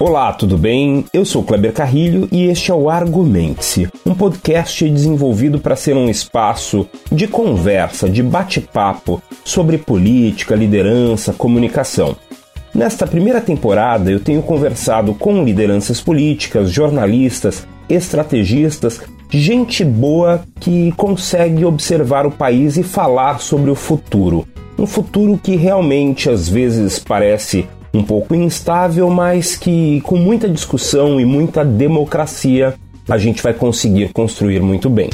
Olá, tudo bem? Eu sou Kleber Carrilho e este é o Argumente-se, um podcast desenvolvido para ser um espaço de conversa, de bate-papo sobre política, liderança, comunicação. Nesta primeira temporada, eu tenho conversado com lideranças políticas, jornalistas, estrategistas, gente boa que consegue observar o país e falar sobre o futuro. Um futuro que realmente às vezes parece um pouco instável, mas que com muita discussão e muita democracia a gente vai conseguir construir muito bem.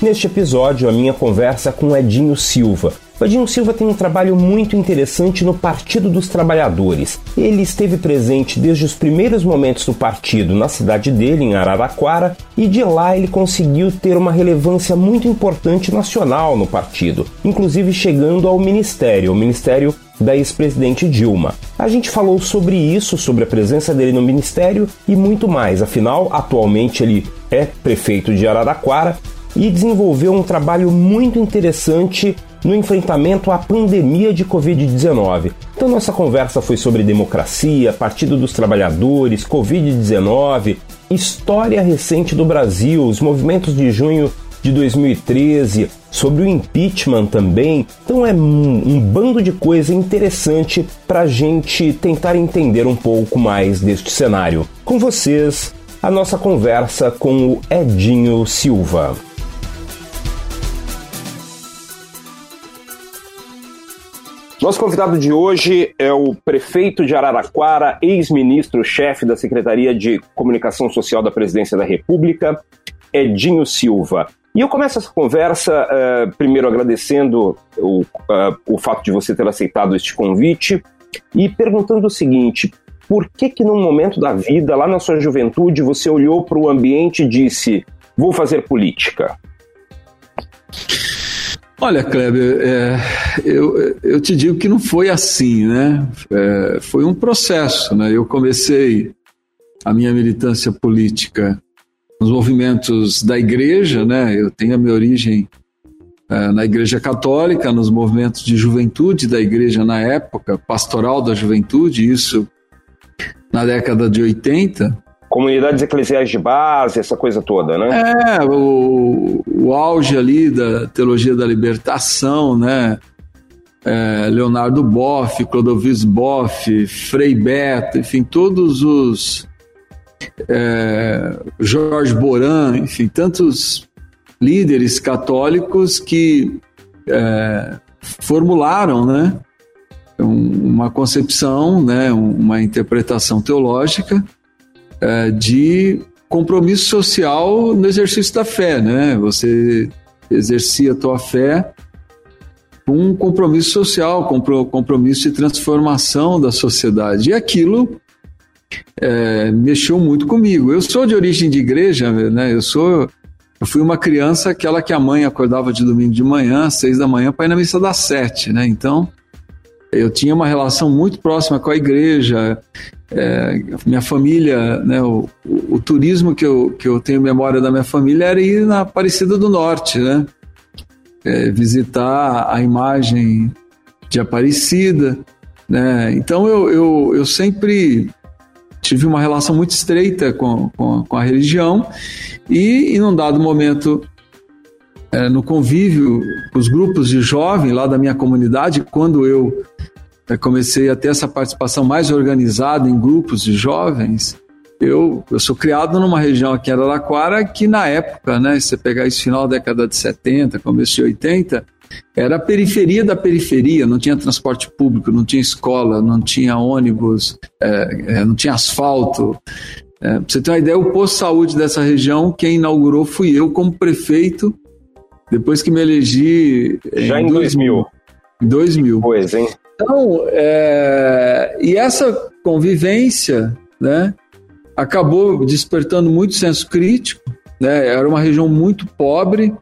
Neste episódio, a minha conversa com Edinho Silva, Vadinho Silva tem um trabalho muito interessante no Partido dos Trabalhadores. Ele esteve presente desde os primeiros momentos do partido na cidade dele, em Araraquara, e de lá ele conseguiu ter uma relevância muito importante nacional no partido, inclusive chegando ao ministério, o ministério da ex-presidente Dilma. A gente falou sobre isso, sobre a presença dele no ministério e muito mais. Afinal, atualmente ele é prefeito de Araraquara e desenvolveu um trabalho muito interessante no enfrentamento à pandemia de Covid-19. Então, nossa conversa foi sobre democracia, Partido dos Trabalhadores, Covid-19, história recente do Brasil, os movimentos de junho de 2013, sobre o impeachment também. Então, é um, um bando de coisa interessante para a gente tentar entender um pouco mais deste cenário. Com vocês, a nossa conversa com o Edinho Silva. Nosso convidado de hoje é o prefeito de Araraquara, ex-ministro-chefe da Secretaria de Comunicação Social da Presidência da República, Edinho Silva. E eu começo essa conversa uh, primeiro agradecendo o, uh, o fato de você ter aceitado este convite e perguntando o seguinte: por que que num momento da vida, lá na sua juventude, você olhou para o ambiente e disse: vou fazer política? Olha, Kleber, é, eu, eu te digo que não foi assim, né? É, foi um processo, né? Eu comecei a minha militância política nos movimentos da igreja, né? Eu tenho a minha origem é, na igreja católica, nos movimentos de juventude da igreja na época, pastoral da juventude, isso na década de 80 comunidades eclesiais de base, essa coisa toda, né? É, o, o auge ali da teologia da libertação, né? É, Leonardo Boff, Clodovis Boff, Frei Beto, enfim, todos os. É, Jorge Boran, enfim, tantos líderes católicos que é, formularam, né? Uma concepção, né? Uma interpretação teológica é, de compromisso social no exercício da fé, né? Você exercia a tua fé com um compromisso social, com compromisso de transformação da sociedade. E aquilo é, mexeu muito comigo. Eu sou de origem de igreja, né? Eu sou eu fui uma criança aquela que a mãe acordava de domingo de manhã, às seis da manhã, para ir na missa das sete, né? Então, eu tinha uma relação muito próxima com a igreja. É, minha família, né, o, o, o, turismo que eu, que eu tenho memória da minha família era ir na Aparecida do Norte, né? É, visitar a imagem de Aparecida, né? Então eu, eu, eu sempre tive uma relação muito estreita com, com, com a religião e, em um dado momento, é, no convívio com os grupos de jovens lá da minha comunidade, quando eu comecei a ter essa participação mais organizada em grupos de jovens, eu, eu sou criado numa região aqui em Araraquara que na época, né, se você pegar esse final da década de 70, começo de 80, era a periferia da periferia, não tinha transporte público, não tinha escola, não tinha ônibus, é, é, não tinha asfalto. É, pra você ter uma ideia, o posto de saúde dessa região, quem inaugurou fui eu como prefeito, depois que me elegi. Já em 2000. 2000. Pois, hein? Então, é, e essa convivência, né, acabou despertando muito senso crítico, né, era uma região muito pobre,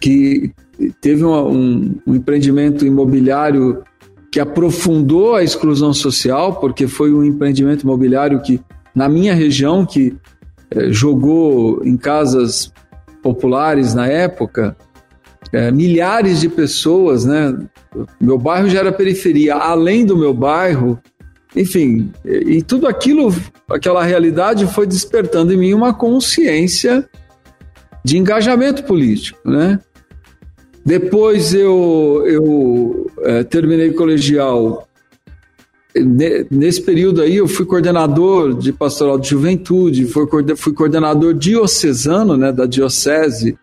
que teve uma, um, um empreendimento imobiliário que aprofundou a exclusão social, porque foi um empreendimento imobiliário que, na minha região, que é, jogou em casas populares na época, é, milhares de pessoas, né? Meu bairro já era periferia. Além do meu bairro, enfim, e tudo aquilo, aquela realidade foi despertando em mim uma consciência de engajamento político, né? Depois eu, eu é, terminei o colegial. Nesse período aí eu fui coordenador de pastoral de juventude, fui coordenador diocesano né, da diocese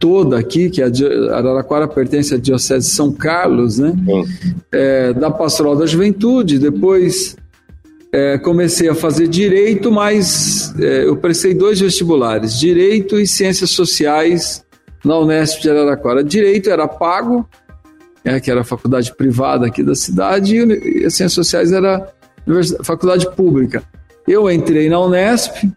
toda aqui, que a Araraquara pertence à Diocese de São Carlos, né? É, da Pastoral da Juventude. Depois é, comecei a fazer direito, mas é, eu prestei dois vestibulares: direito e ciências sociais na Unesp de Araraquara. Direito era pago, é, que era a faculdade privada aqui da cidade, e as ciências sociais era faculdade pública. Eu entrei na Unesp,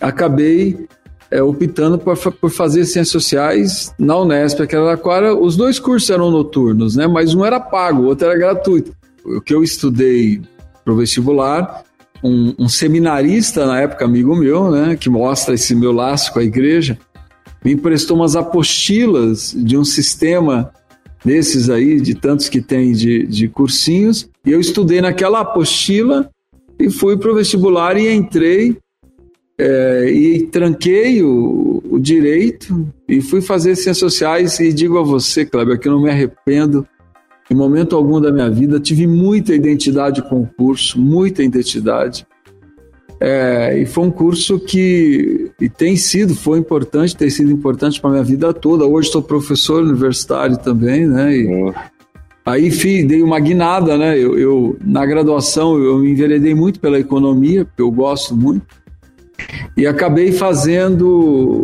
acabei é, optando por, por fazer ciências sociais na Unesp, aqui em Araraquara. Os dois cursos eram noturnos, né? Mas um era pago, o outro era gratuito. O que eu estudei para o vestibular, um, um, seminarista na época, amigo meu, né? Que mostra esse meu laço com a igreja, me emprestou umas apostilas de um sistema desses aí, de tantos que tem de, de cursinhos, e eu estudei naquela apostila e fui para o vestibular e entrei é, e tranquei o, o, direito e fui fazer ciências sociais e digo a você, Kleber, que eu não me arrependo em momento algum da minha vida, tive muita identidade com o curso, muita identidade. É, e foi um curso que e tem sido, foi importante, tem sido importante para minha vida toda. Hoje sou professor universitário também, né? E, uhum. Aí fiz, dei uma guinada, né? Eu, eu, na graduação eu me enveredei muito pela economia, porque eu gosto muito e acabei fazendo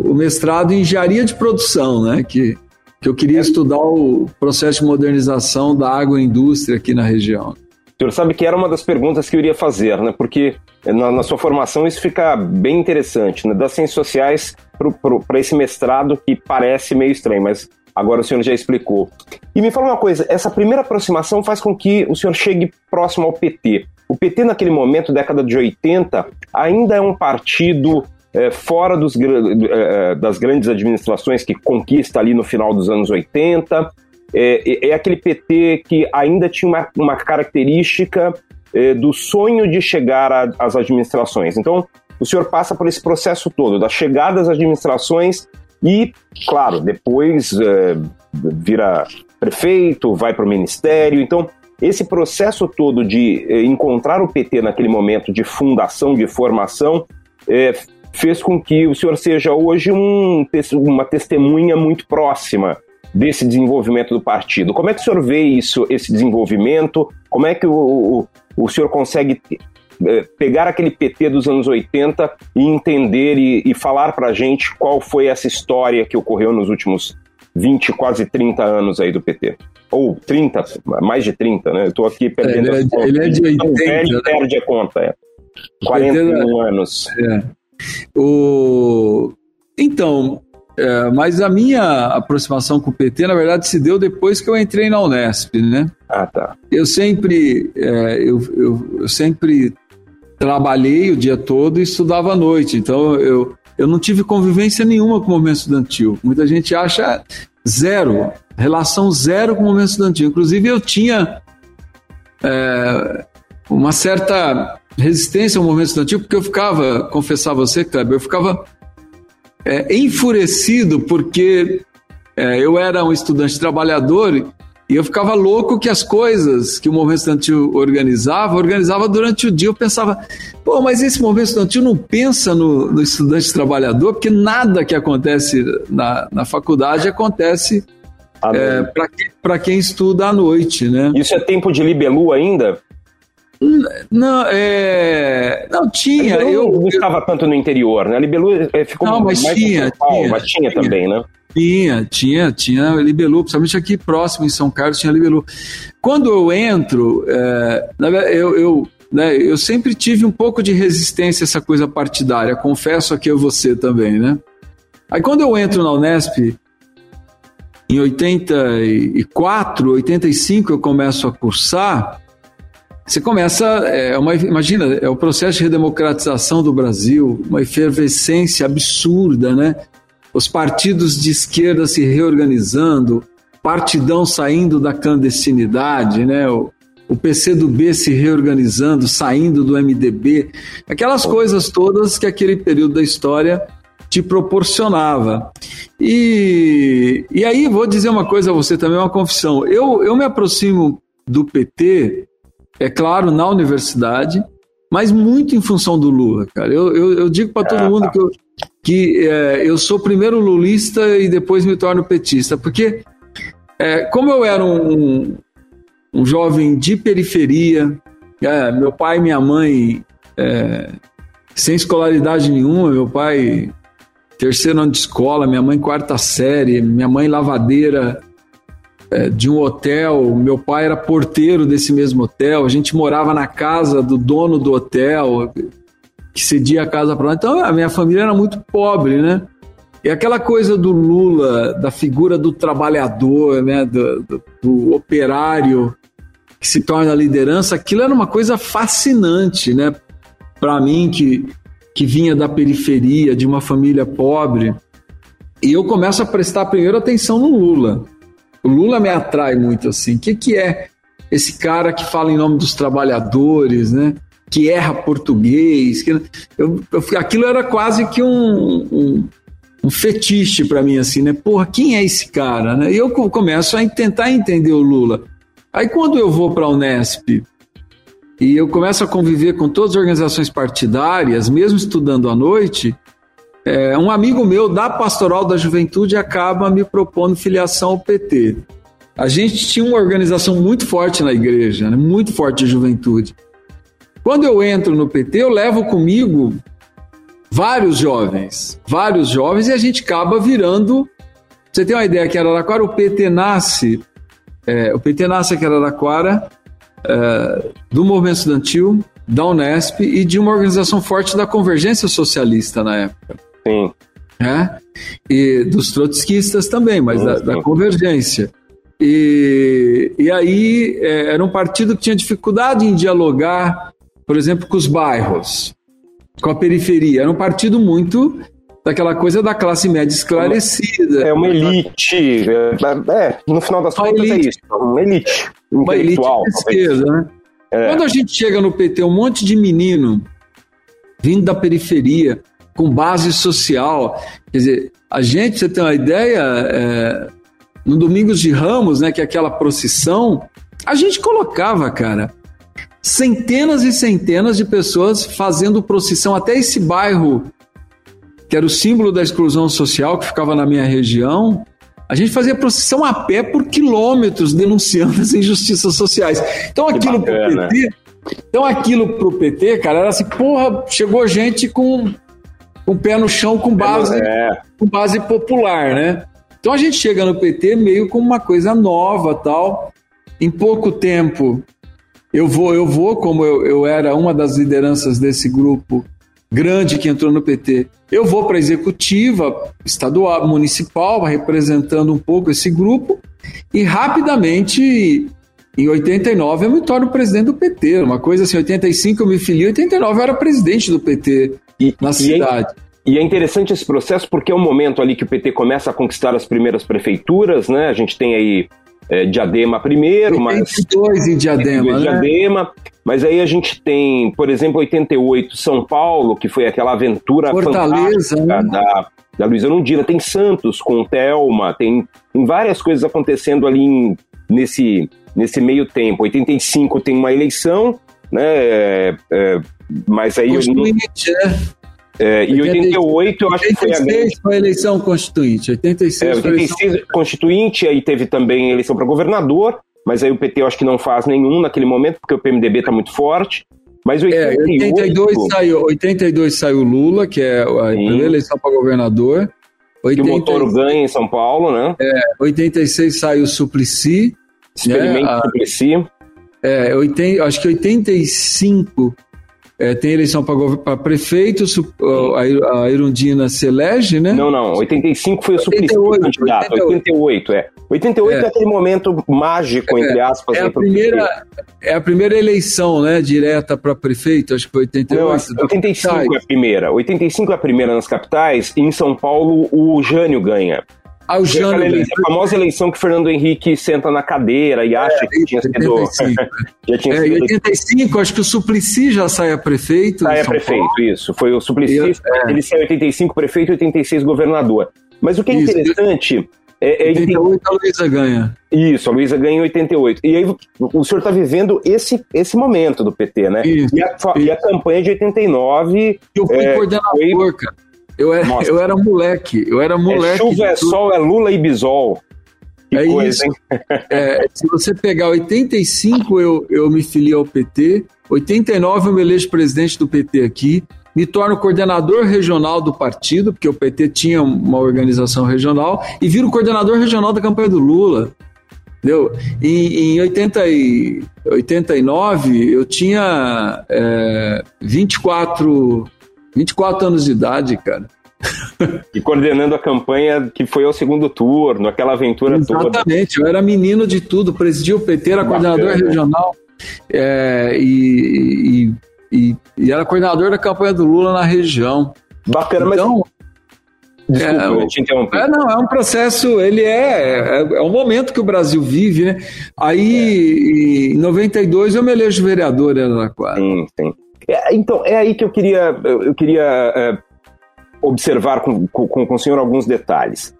o mestrado em engenharia de produção, né? Que, que eu queria estudar o processo de modernização da agroindústria aqui na região. O senhor sabe que era uma das perguntas que eu iria fazer, né? Porque na, na sua formação isso fica bem interessante, né? Das ciências sociais para esse mestrado que parece meio estranho, mas agora o senhor já explicou. E me fala uma coisa, essa primeira aproximação faz com que o senhor chegue próximo ao PT. O PT, naquele momento, década de 80, ainda é um partido é, fora dos, é, das grandes administrações que conquista ali no final dos anos 80. É, é aquele PT que ainda tinha uma, uma característica é, do sonho de chegar às administrações. Então, o senhor passa por esse processo todo, da chegada às administrações e, claro, depois é, vira prefeito, vai para o ministério. Então, esse processo todo de eh, encontrar o PT naquele momento de fundação, de formação, eh, fez com que o senhor seja hoje um, uma testemunha muito próxima desse desenvolvimento do partido. Como é que o senhor vê isso, esse desenvolvimento? Como é que o, o, o senhor consegue eh, pegar aquele PT dos anos 80 e entender e, e falar para a gente qual foi essa história que ocorreu nos últimos 20, quase 30 anos aí do PT? Ou 30, mais de 30, né? Eu tô aqui perdendo é, ele, é, ele é de 80. Velho, né? perde a conta, é. 41 anos. É. O... Então, é, mas a minha aproximação com o PT, na verdade, se deu depois que eu entrei na Unesp, né? Ah, tá. Eu sempre, é, eu, eu, eu, sempre trabalhei o dia todo e estudava à noite, então eu, eu não tive convivência nenhuma com o movimento estudantil. Muita gente acha zero, relação zero com o movimento estudantil. Inclusive, eu tinha é, uma certa resistência ao movimento estudantil, porque eu ficava, confessar a você, Kleber, eu ficava é, enfurecido porque é, eu era um estudante trabalhador e eu ficava louco que as coisas que o movimento estudantil organizava, organizava durante o dia. Eu pensava, pô, mas esse movimento estudantil não pensa no, no estudante trabalhador, porque nada que acontece na, na faculdade acontece é, para quem estuda à noite, né? Isso é tempo de libelu ainda? Não, é... não tinha. eu não estava tanto no interior, né? A Libelu é, ficou não, mas mais tinha, tinha, mas tinha, tinha, também, né? Tinha, tinha, tinha Libelu, principalmente aqui próximo em São Carlos tinha Libelu. Quando eu entro, é, eu, eu, né, eu sempre tive um pouco de resistência a essa coisa partidária, confesso aqui a você também, né? Aí quando eu entro na Unesp, em 84, 85 eu começo a cursar, você começa, é uma, imagina, é o processo de redemocratização do Brasil, uma efervescência absurda, né? Os partidos de esquerda se reorganizando, partidão saindo da clandestinidade, né? O, o PCdoB se reorganizando, saindo do MDB, aquelas coisas todas que aquele período da história te proporcionava. E, e aí vou dizer uma coisa a você também, uma confissão. Eu, eu me aproximo do PT, é claro, na universidade, mas muito em função do Lula, cara. Eu, eu, eu digo para todo ah, mundo tá. que, eu, que é, eu sou primeiro lulista e depois me torno petista, porque é, como eu era um, um jovem de periferia, é, meu pai e minha mãe sem escolaridade nenhuma, meu pai terceiro ano de escola, minha mãe quarta série, minha mãe lavadeira de um hotel, meu pai era porteiro desse mesmo hotel, a gente morava na casa do dono do hotel, que cedia a casa para nós. Então a minha família era muito pobre, né? E aquela coisa do Lula, da figura do trabalhador, né, do, do, do operário que se torna liderança, aquilo era uma coisa fascinante, né? Para mim que que vinha da periferia, de uma família pobre. E eu começo a prestar primeiro atenção no Lula. O Lula me atrai muito assim. O que, que é esse cara que fala em nome dos trabalhadores, né? Que erra português. Que... Eu, eu, aquilo era quase que um, um, um fetiche para mim, assim, né? Porra, quem é esse cara? Né? E eu começo a tentar entender o Lula. Aí quando eu vou para a Unesp e eu começo a conviver com todas as organizações partidárias, mesmo estudando à noite, é, um amigo meu da Pastoral da Juventude acaba me propondo filiação ao PT. A gente tinha uma organização muito forte na igreja, né? muito forte de juventude. Quando eu entro no PT, eu levo comigo vários jovens, vários jovens, e a gente acaba virando. Você tem uma ideia que Araraquara, o PT nasce, é, o PT nasce aqui em Araraquara é, do movimento estudantil, da Unesp e de uma organização forte da convergência socialista na época. Sim. É? E dos trotskistas também, mas sim, da, sim. da, convergência. E, e aí é, era um partido que tinha dificuldade em dialogar, por exemplo, com os bairros, com a periferia. Era um partido muito daquela coisa da classe média esclarecida. É uma elite. É, é no final das contas é isso. Uma elite uma elite de esquerda, né? É. Quando a gente chega no PT, um monte de menino vindo da periferia, com base social, quer dizer, a gente, você tem uma ideia, é, no Domingos de Ramos, né, que é aquela procissão, a gente colocava, cara, centenas e centenas de pessoas fazendo procissão até esse bairro que era o símbolo da exclusão social que ficava na minha região, a gente fazia procissão a pé por quilômetros denunciando as injustiças sociais. Então aquilo para o PT, então aquilo pro PT, cara, era assim, porra, chegou gente com com o pé no chão com base é. com base popular, né? Então a gente chega no PT meio com uma coisa nova, tal. Em pouco tempo eu vou, eu vou, como eu, eu era uma das lideranças desse grupo grande que entrou no PT. Eu vou para a executiva estadual, municipal, representando um pouco esse grupo, e rapidamente, em 89, eu me torno presidente do PT. Uma coisa assim, 85 eu me filiei, 89 eu era presidente do PT e, na cidade. E é, e é interessante esse processo porque é um momento ali que o PT começa a conquistar as primeiras prefeituras, né? A gente tem aí é, Diadema primeiro, 82 mas... em Diadema, né? Diadema, mas aí a gente tem, por exemplo, 88 São Paulo, que foi aquela aventura Fortaleza, fantástica né? da, da Luísa Lundina, tem Santos com Thelma, tem, tem várias coisas acontecendo ali em, nesse, nesse meio tempo. 85 tem uma eleição, né? É, é, mas aí... Constituinte, eu, né? É, e 88 eu acho que foi a grande... foi a eleição constituinte, 86, é, 86 eleição... constituinte, aí teve também eleição para governador, mas aí o PT eu acho que não faz nenhum naquele momento, porque o PMDB está muito forte. Mas 88... É, 82 saiu, 82 saiu Lula, que é a primeira eleição para governador. 80... Que o Montoro ganha em São Paulo, né? É, 86 saiu Suplicy. Experimento né? Suplicy. É, 80, acho que 85 é, tem eleição para prefeito, a, a Irundina se elege, né? Não, não. 85 foi o Suplicy candidato. 88. 88, é. 88 é, é aquele momento mágico, entre aspas. É, a, primeira, é a primeira eleição, né? Direta para prefeito, acho que foi 88. Não, 85 é a primeira. 85 é a primeira nas capitais, e em São Paulo o Jânio ganha. Ah, o Jânio. A famosa eleição que Fernando Henrique senta na cadeira e acha é, que tinha sido. 85. já tinha é, sido... Em 85, acho que o Suplicy já sai a prefeito. Sai a prefeito, Paulo. isso. Foi o Suplicy, é. ele sai 85 prefeito e 86 governador. Mas o que é isso. interessante. É, é 88 a Luísa ganha. Isso, a Luísa ganha em 88. E aí o senhor está vivendo esse, esse momento do PT, né? Isso, e, a, isso. e a campanha de 89. Eu fui é, coordenador, foi... cara. Eu era, eu era moleque, eu era moleque. É chuva, é sol, é Lula e Bisol. Que é coisa, isso. É, se você pegar 85, eu, eu me filiei ao PT. 89, eu me elejo presidente do PT aqui. Me torno coordenador regional do partido, porque o PT tinha uma organização regional, e viro coordenador regional da campanha do Lula. Entendeu? Em, em 80 e, 89, eu tinha é, 24 24 anos de idade, cara. E coordenando a campanha que foi ao segundo turno, aquela aventura Exatamente, toda. Exatamente, eu era menino de tudo, presidia o PT, era Bacana. coordenador regional é, e, e, e, e, era coordenador da campanha do Lula na região. Bacana, então, mas. Desculpa, é, eu te interrompi. É, não, é um processo, ele é, é, é um momento que o Brasil vive, né? Aí, é. em 92, eu me elejo vereador em Araraquara. Sim, sim. É, então, é aí que eu queria, eu queria é, observar com, com, com o senhor alguns detalhes.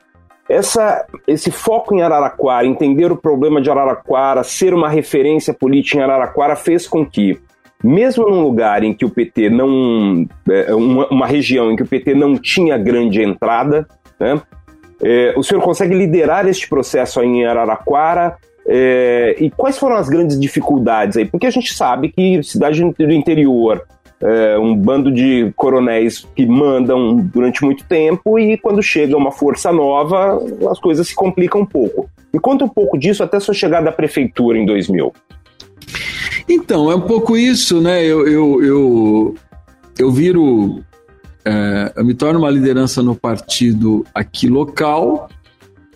Essa, esse foco em Araraquara, entender o problema de Araraquara, ser uma referência política em Araraquara, fez com que, mesmo num lugar em que o PT não. É, uma, uma região em que o PT não tinha grande entrada, né, é, o senhor consegue liderar este processo aí em Araraquara, é, e quais foram as grandes dificuldades aí? Porque a gente sabe que cidade do interior, é, um bando de coronéis que mandam durante muito tempo e quando chega uma força nova, as coisas se complicam um pouco. Me conta um pouco disso até sua chegada à prefeitura em 2000. Então, é um pouco isso, né? Eu, eu, eu, eu viro. É, eu me torno uma liderança no partido aqui local,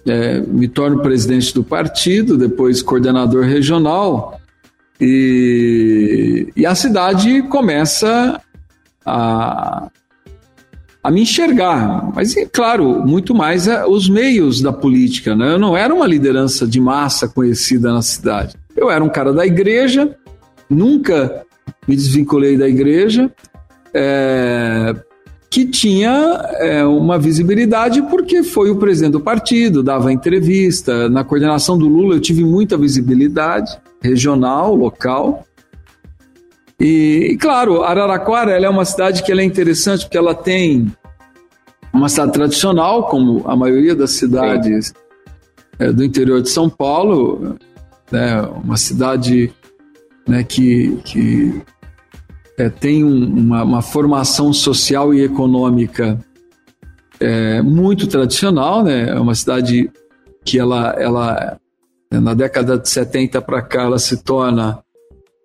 é, me torno presidente do partido, depois coordenador regional, e, e a cidade começa a, a me enxergar. Mas, é claro, muito mais é os meios da política. Né? Eu não era uma liderança de massa conhecida na cidade. Eu era um cara da igreja, nunca me desvinculei da igreja. É, que tinha é, uma visibilidade porque foi o presidente do partido, dava entrevista. Na coordenação do Lula eu tive muita visibilidade regional, local. E, claro, Araraquara é uma cidade que é interessante porque ela tem uma cidade tradicional, como a maioria das cidades é, do interior de São Paulo, né, uma cidade né, que, que é, tem um, uma, uma, formação social e econômica é, muito tradicional, né? É uma cidade que ela, ela na década de 70 para cá, ela se torna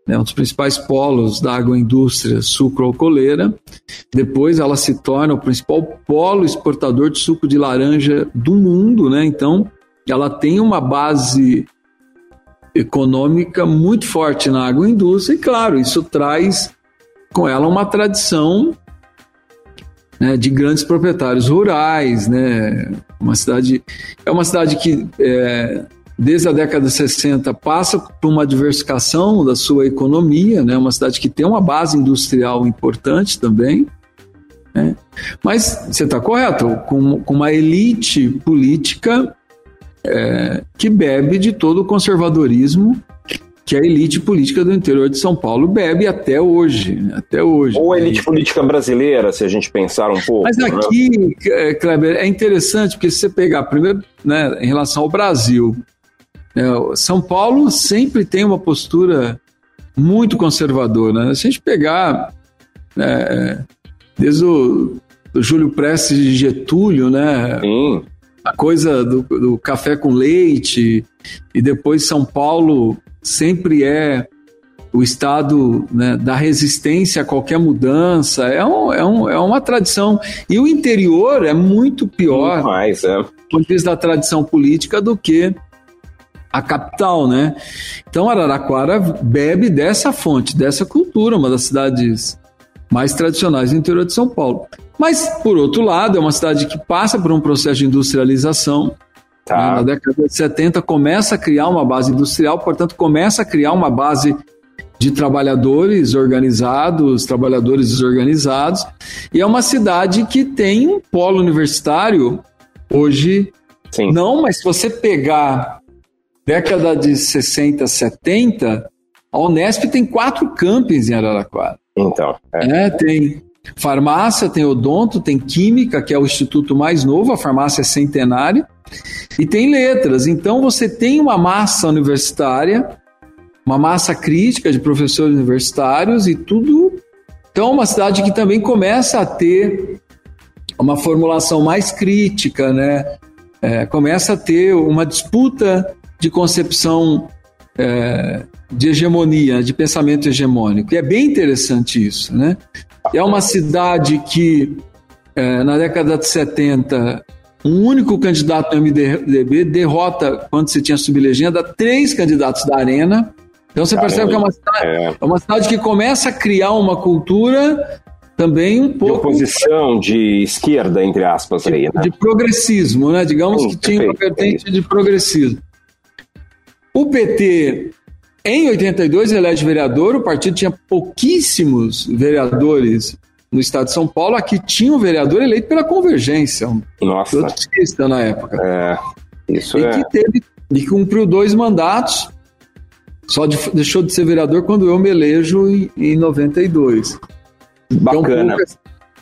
né, um dos principais polos da agroindústria sucro-alcooleira. Depois ela se torna o principal polo exportador de suco de laranja do mundo, né? Então, ela tem uma base econômica muito forte na agroindústria e, claro, isso traz com ela uma tradição né, de grandes proprietários rurais, né? Uma cidade é uma cidade que é, desde a década de 60 passa por uma diversificação da sua economia, né? Uma cidade que tem uma base industrial importante também. Né? Mas você está correto, com, com, uma elite política é, que bebe de todo o conservadorismo que a elite política do interior de São Paulo bebe até hoje, até hoje. Ou a elite política brasileira, se a gente pensar um pouco. Mas né? aqui, né? Kleber, é interessante porque se você pegar primeiro, né, em relação ao Brasil, né, São Paulo sempre tem uma postura muito conservadora. Né? Se a gente pegar né, desde o Júlio Prestes de Getúlio, né? Sim. A coisa do, do café com leite e depois São Paulo sempre é o estado né, da resistência a qualquer mudança. É, um, é, um, é uma tradição. E o interior é muito pior muito mais, é. do ponto de vista da tradição política do que a capital, né? Então Araraquara bebe dessa fonte, dessa cultura, uma das cidades mais tradicionais do interior de São Paulo. Mas, por outro lado, é uma cidade que passa por um processo de industrialização, Tá. Né? Na década de 70 começa a criar uma base industrial, portanto, começa a criar uma base de trabalhadores organizados, trabalhadores desorganizados, e é uma cidade que tem um polo universitário hoje. Sim. Não, mas se você pegar década de 60, 70, a Unesp tem quatro campos em Araraquara. Então. É. é. tem farmácia, tem odonto, tem química, que é o instituto mais novo, a farmácia é centenária, e tem letras. Então você tem uma massa universitária, uma massa crítica de professores universitários e tudo. Então, uma cidade que também começa a ter uma formulação mais crítica, né? É, começa a ter uma disputa de concepção é, de hegemonia, de pensamento hegemônico. E é bem interessante isso, né? É uma cidade que, é, na década de 70, um único candidato no MDB derrota, quando você tinha sublegenda, três candidatos da Arena. Então você percebe que é uma, cidade, é. é uma cidade que começa a criar uma cultura também um pouco. De oposição de esquerda, entre aspas, de, aí, né? de progressismo, né? Digamos Sim, que tinha uma vertente é de progressismo. O PT, em 82, elege vereador, o partido tinha pouquíssimos vereadores no estado de São Paulo. Aqui tinha um vereador eleito pela Convergência, um Nossa. trotskista na época. É, isso e é. que teve e cumpriu dois mandatos, só de, deixou de ser vereador quando eu me elejo em, em 92. Bacana. Então,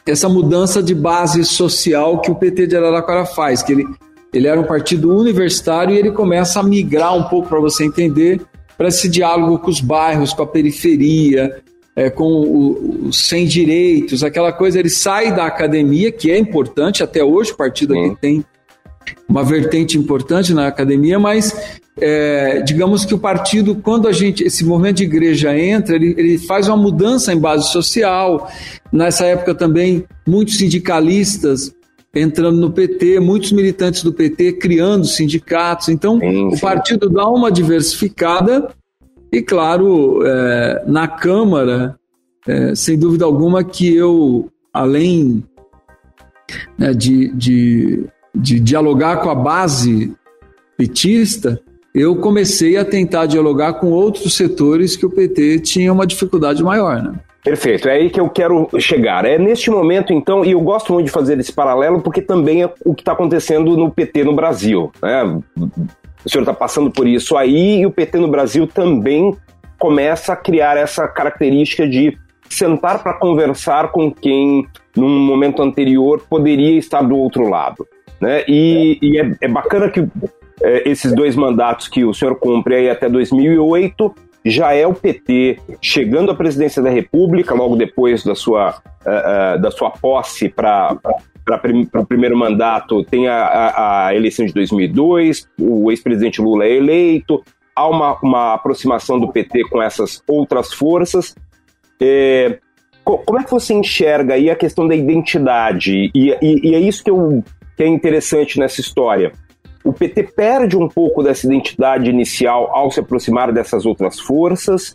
essa mudança de base social que o PT de Araraquara faz, que ele ele era um partido universitário e ele começa a migrar um pouco para você entender para esse diálogo com os bairros, com a periferia, é, com os sem direitos, aquela coisa. Ele sai da academia, que é importante, até hoje o partido aqui tem uma vertente importante na academia, mas é, digamos que o partido, quando a gente, esse movimento de igreja entra, ele, ele faz uma mudança em base social. Nessa época também, muitos sindicalistas entrando no PT, muitos militantes do PT criando sindicatos. Então, sim, sim. o partido dá uma diversificada e, claro, é, na Câmara, é, sem dúvida alguma, que eu, além né, de, de, de dialogar com a base petista, eu comecei a tentar dialogar com outros setores que o PT tinha uma dificuldade maior. Né? Perfeito, é aí que eu quero chegar. É neste momento, então, e eu gosto muito de fazer esse paralelo, porque também é o que está acontecendo no PT no Brasil. Né? O senhor está passando por isso aí, e o PT no Brasil também começa a criar essa característica de sentar para conversar com quem, num momento anterior, poderia estar do outro lado. Né? E, e é, é, bacana que é, esses dois mandatos que o senhor cumpre aí até 2008 já é o PT chegando à presidência da República, logo depois da sua, uh, uh, da sua posse para o primeiro mandato, tem a, a, a, eleição de 2002, o ex-presidente Lula é eleito, há uma, uma aproximação do PT com essas outras forças. É, como é que você enxerga aí a questão da identidade? E, e, e é isso que, eu, que é interessante nessa história o PT perde um pouco dessa identidade inicial ao se aproximar dessas outras forças.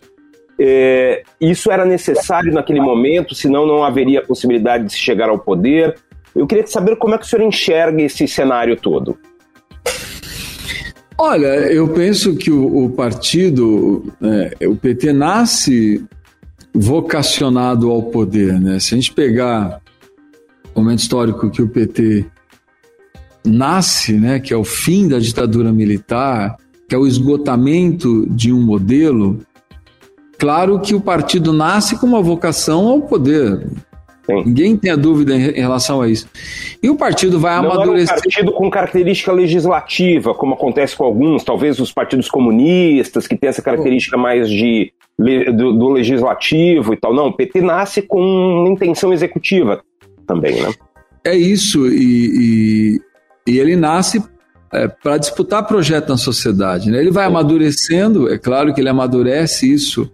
É, isso era necessário naquele momento, senão não haveria possibilidade de se chegar ao poder. Eu queria saber como é que o senhor enxerga esse cenário todo. Olha, eu penso que o, o partido, é, o PT nasce vocacionado ao poder, né? Se a gente pegar o momento histórico que o PT nasce, né, que é o fim da ditadura militar, que é o esgotamento de um modelo, claro que o partido nasce com uma vocação ao poder. Sim. Ninguém tem a dúvida em relação a isso. E o partido vai Não amadurecer. Era um partido com característica legislativa, como acontece com alguns, talvez os partidos comunistas, que tem essa característica mais de, do, do legislativo e tal. Não, o PT nasce com intenção executiva também, né? É isso, e, e ele nasce é, para disputar projeto na sociedade. Né? Ele vai amadurecendo, é claro que ele amadurece isso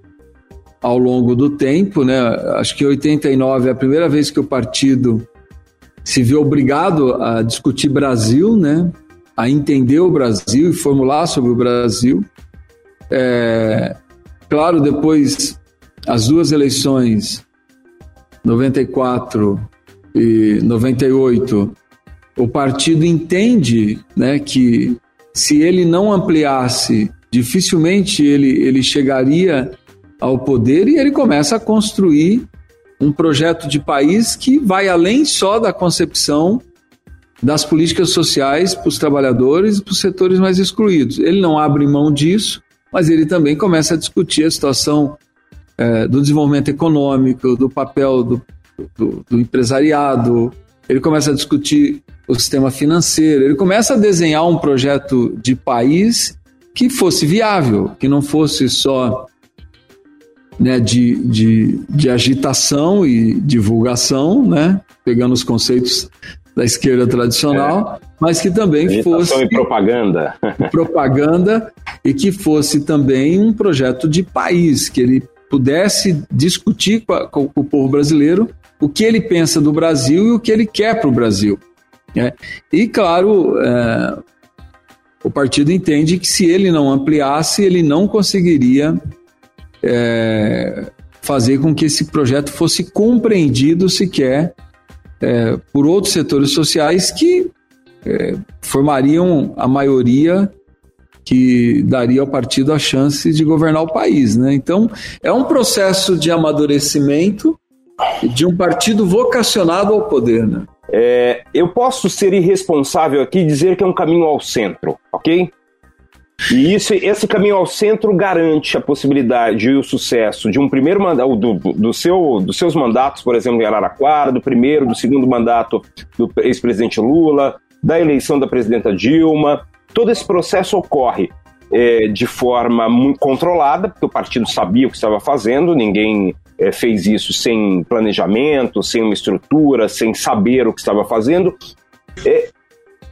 ao longo do tempo. Né? Acho que em 89 é a primeira vez que o partido se vê obrigado a discutir Brasil, né? a entender o Brasil e formular sobre o Brasil. É, claro, depois as duas eleições, 94 e 98, o partido entende né, que se ele não ampliasse, dificilmente ele, ele chegaria ao poder e ele começa a construir um projeto de país que vai além só da concepção das políticas sociais para os trabalhadores e para os setores mais excluídos. Ele não abre mão disso, mas ele também começa a discutir a situação é, do desenvolvimento econômico, do papel do, do, do empresariado, ele começa a discutir o sistema financeiro, ele começa a desenhar um projeto de país que fosse viável, que não fosse só né, de, de, de agitação e divulgação, né, pegando os conceitos da esquerda tradicional, é. mas que também agitação fosse e propaganda, propaganda e que fosse também um projeto de país, que ele pudesse discutir com, a, com o povo brasileiro o que ele pensa do Brasil e o que ele quer para o Brasil. Né? E claro, é, o partido entende que se ele não ampliasse, ele não conseguiria é, fazer com que esse projeto fosse compreendido sequer é, por outros setores sociais que é, formariam a maioria que daria ao partido a chance de governar o país. Né? Então, é um processo de amadurecimento de um partido vocacionado ao poder. Né? É, eu posso ser irresponsável aqui e dizer que é um caminho ao centro, ok? E isso, esse caminho ao centro garante a possibilidade e o sucesso de um primeiro mandato, do, do seu, dos seus mandatos, por exemplo, em Araraquara, do primeiro, do segundo mandato do ex-presidente Lula, da eleição da presidenta Dilma. Todo esse processo ocorre é, de forma muito controlada, porque o partido sabia o que estava fazendo, ninguém é, fez isso sem planejamento, sem uma estrutura, sem saber o que estava fazendo. É,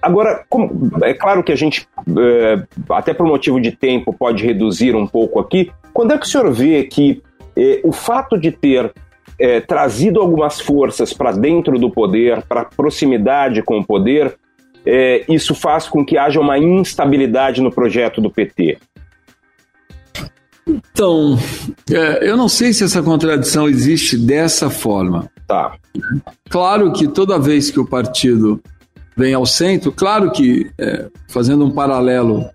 Agora, como, é claro que a gente, é, até por motivo de tempo, pode reduzir um pouco aqui. Quando é que o senhor vê que é, o fato de ter trazido algumas forças para dentro do poder, para proximidade com o poder, isso faz com que haja uma instabilidade no projeto do PT? Então, é, eu não sei se essa contradição existe dessa forma. Tá. Claro que toda vez que o partido vem ao centro. Claro que, é, fazendo um paralelo,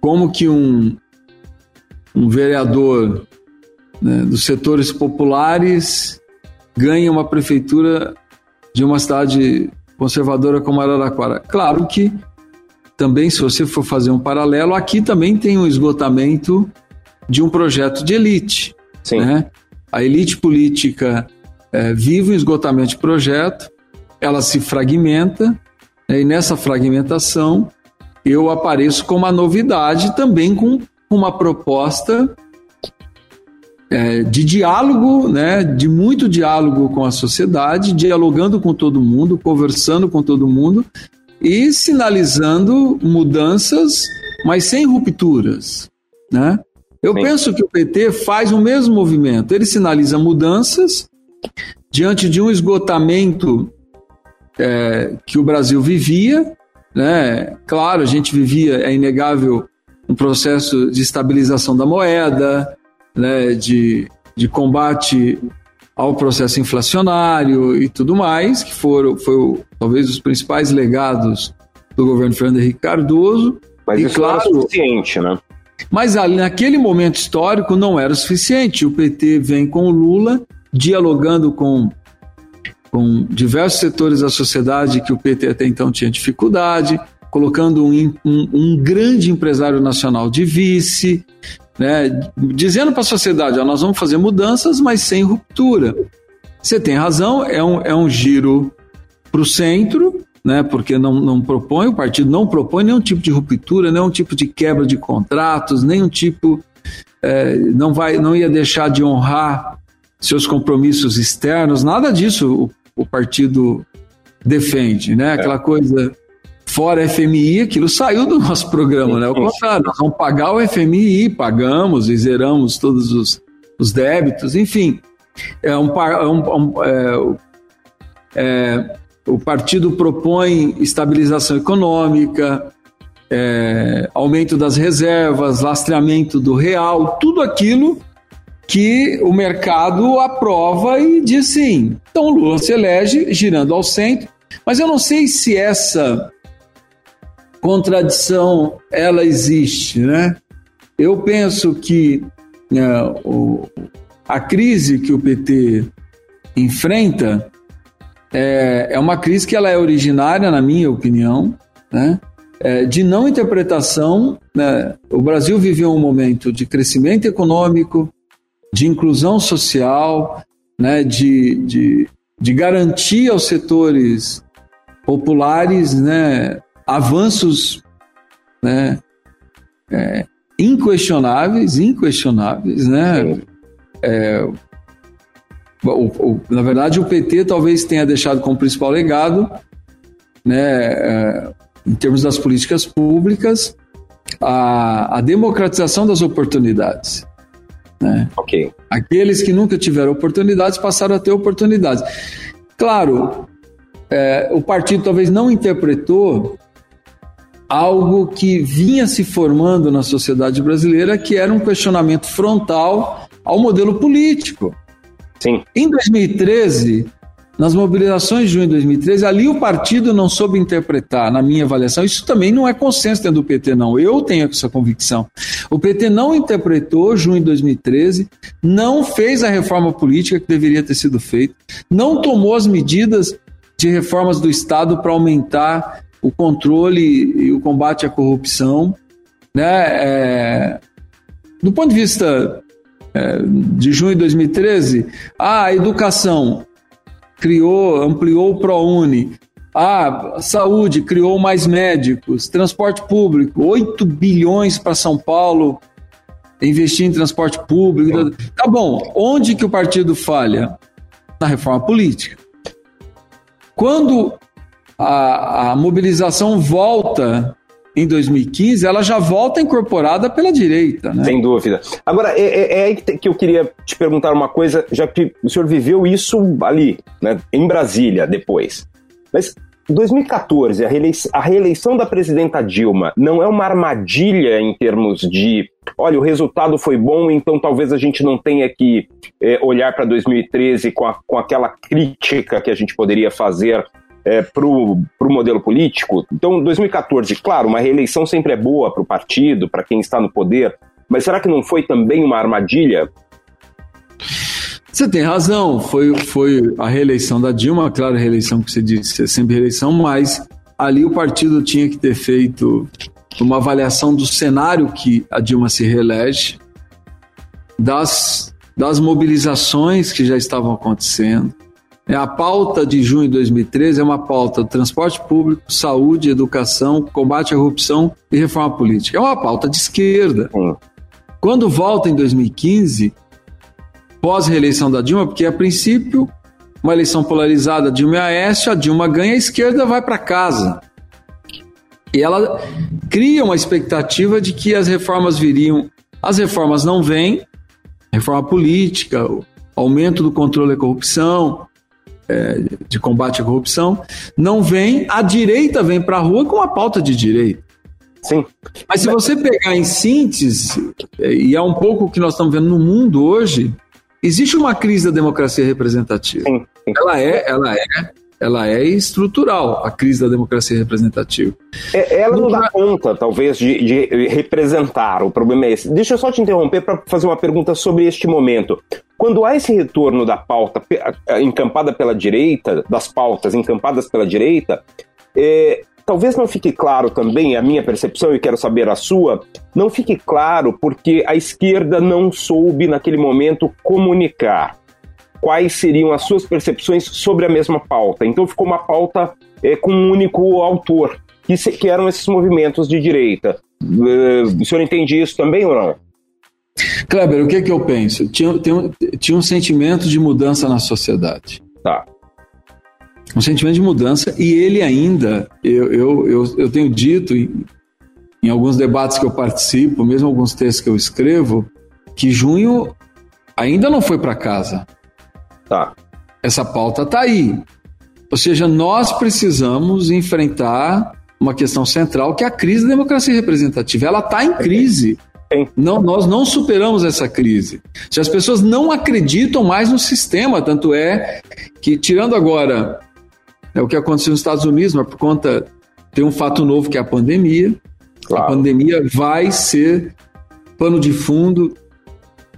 como que um, um vereador né, dos setores populares ganha uma prefeitura de uma cidade conservadora como Araraquara. Claro que também, se você for fazer um paralelo, aqui também tem um esgotamento de um projeto de elite. Sim. Né? A elite política é, vive um esgotamento de projeto, ela se fragmenta, né, e nessa fragmentação eu apareço com uma novidade também com uma proposta é, de diálogo, né, de muito diálogo com a sociedade, dialogando com todo mundo, conversando com todo mundo e sinalizando mudanças, mas sem rupturas. Né? Eu Sim. penso que o PT faz o mesmo movimento, ele sinaliza mudanças diante de um esgotamento é, que o Brasil vivia. Né? Claro, a gente vivia, é inegável, um processo de estabilização da moeda, né? de, de combate ao processo inflacionário e tudo mais, que foram, foi talvez os principais legados do governo Fernando Henrique Cardoso. Mas e, isso claro, não era suficiente, né? Mas ali, naquele momento histórico não era suficiente. O PT vem com o Lula, dialogando com com diversos setores da sociedade que o PT até então tinha dificuldade, colocando um, um, um grande empresário nacional de vice, né, dizendo para a sociedade: ó, nós vamos fazer mudanças, mas sem ruptura. Você tem razão, é um, é um giro para o centro, né, porque não, não propõe, o partido não propõe nenhum tipo de ruptura, nenhum tipo de quebra de contratos, nenhum tipo. É, não, vai, não ia deixar de honrar seus compromissos externos, nada disso o, o partido defende, né? Aquela é. coisa fora FMI, aquilo saiu do nosso programa, né? O contrário, nós vamos pagar o FMI, pagamos e zeramos todos os, os débitos, enfim. É um, é um, é, é, o partido propõe estabilização econômica, é, aumento das reservas, lastreamento do real, tudo aquilo que o mercado aprova e diz sim. Então Lula se elege girando ao centro, mas eu não sei se essa contradição ela existe, né? Eu penso que né, o, a crise que o PT enfrenta é, é uma crise que ela é originária, na minha opinião, né? É, de não interpretação. Né? O Brasil viveu um momento de crescimento econômico, de inclusão social, né? de, de, de garantir aos setores populares né? avanços né? É, inquestionáveis, inquestionáveis, né? É, o, o, na verdade, o PT talvez tenha deixado como principal legado, né, é, em termos das políticas públicas, a, a democratização das oportunidades. Né? Aqueles que nunca tiveram oportunidades passaram a ter oportunidades. Claro, é, o partido talvez não interpretou algo que vinha se formando na sociedade brasileira, que era um questionamento frontal ao modelo político. Sim. Em 2013, nas mobilizações de junho de 2013, ali o partido não soube interpretar, na minha avaliação, isso também não é consenso dentro do PT, não. Eu tenho essa convicção. O PT não interpretou junho de 2013, não fez a reforma política que deveria ter sido feita, não tomou as medidas de reformas do Estado para aumentar o controle e o combate à corrupção. Né? É, do ponto de vista de junho de 2013, a educação criou, ampliou o ProUni, a saúde criou mais médicos, transporte público, 8 bilhões para São Paulo investir em transporte público. Tá bom, onde que o partido falha? Na reforma política. Quando a, a mobilização volta em 2015, ela já volta incorporada pela direita. Né? Sem dúvida. Agora, é, é, é, aí que eu queria te perguntar uma coisa, já que o senhor viveu isso ali, né, em Brasília, depois. Mas 2014, a reeleição, a reeleição da presidenta Dilma não é uma armadilha em termos de, olha, o resultado foi bom, então talvez a gente não tenha que é, olhar para 2013 com, a, com aquela crítica que a gente poderia fazer é, para o modelo político. Então, 2014, claro, uma reeleição sempre é boa para o partido, para quem está no poder, mas será que não foi também uma armadilha? Você tem razão, foi, foi a reeleição da Dilma, claro, a reeleição que você disse, é sempre reeleição, mas ali o partido tinha que ter feito uma avaliação do cenário que a Dilma se reelege, das, das mobilizações que já estavam acontecendo, a pauta de junho de 2013 é uma pauta do transporte público, saúde, educação, combate à corrupção e reforma política. É uma pauta de esquerda. Quando volta em 2015, pós-reeleição da Dilma, porque a princípio, uma eleição polarizada, Dilma e Aécio, a Dilma ganha, a esquerda vai para casa. E ela cria uma expectativa de que as reformas viriam. As reformas não vêm, reforma política, aumento do controle da corrupção, é, de combate à corrupção, não vem, a direita vem para a rua com a pauta de direita. Sim. Mas se você pegar em síntese, é, e é um pouco o que nós estamos vendo no mundo hoje, existe uma crise da democracia representativa. Sim, sim. Ela é, ela é ela é estrutural, a crise da democracia representativa. É, ela não dá conta, talvez, de, de, representar. O problema é esse. Deixa eu só te interromper para fazer uma pergunta sobre este momento. Quando há esse retorno da pauta encampada pela direita, das pautas encampadas pela direita, é, talvez não fique claro também, a minha percepção, e quero saber a sua, não fique claro porque a esquerda não soube, naquele momento, comunicar quais seriam as suas percepções sobre a mesma pauta. Então ficou uma pauta é, com um único autor, que, se, que eram esses movimentos de direita. Uh, o senhor entende isso também ou não? Kleber, o que, é que eu penso? Tinha, tinha, tinha um sentimento de mudança na sociedade. Tá. Um sentimento de mudança, e ele ainda, eu, eu, eu, eu tenho dito em, em alguns debates que eu participo, mesmo alguns textos que eu escrevo, que junho ainda não foi para casa. Tá. Essa pauta está aí. Ou seja, nós precisamos enfrentar uma questão central que é a crise da democracia representativa. Ela está em crise. Não, nós não superamos essa crise. Se as pessoas não acreditam mais no sistema, tanto é que, tirando agora é o que aconteceu nos Estados Unidos, mas por conta tem um fato novo que é a pandemia. Claro. A pandemia vai ser pano de fundo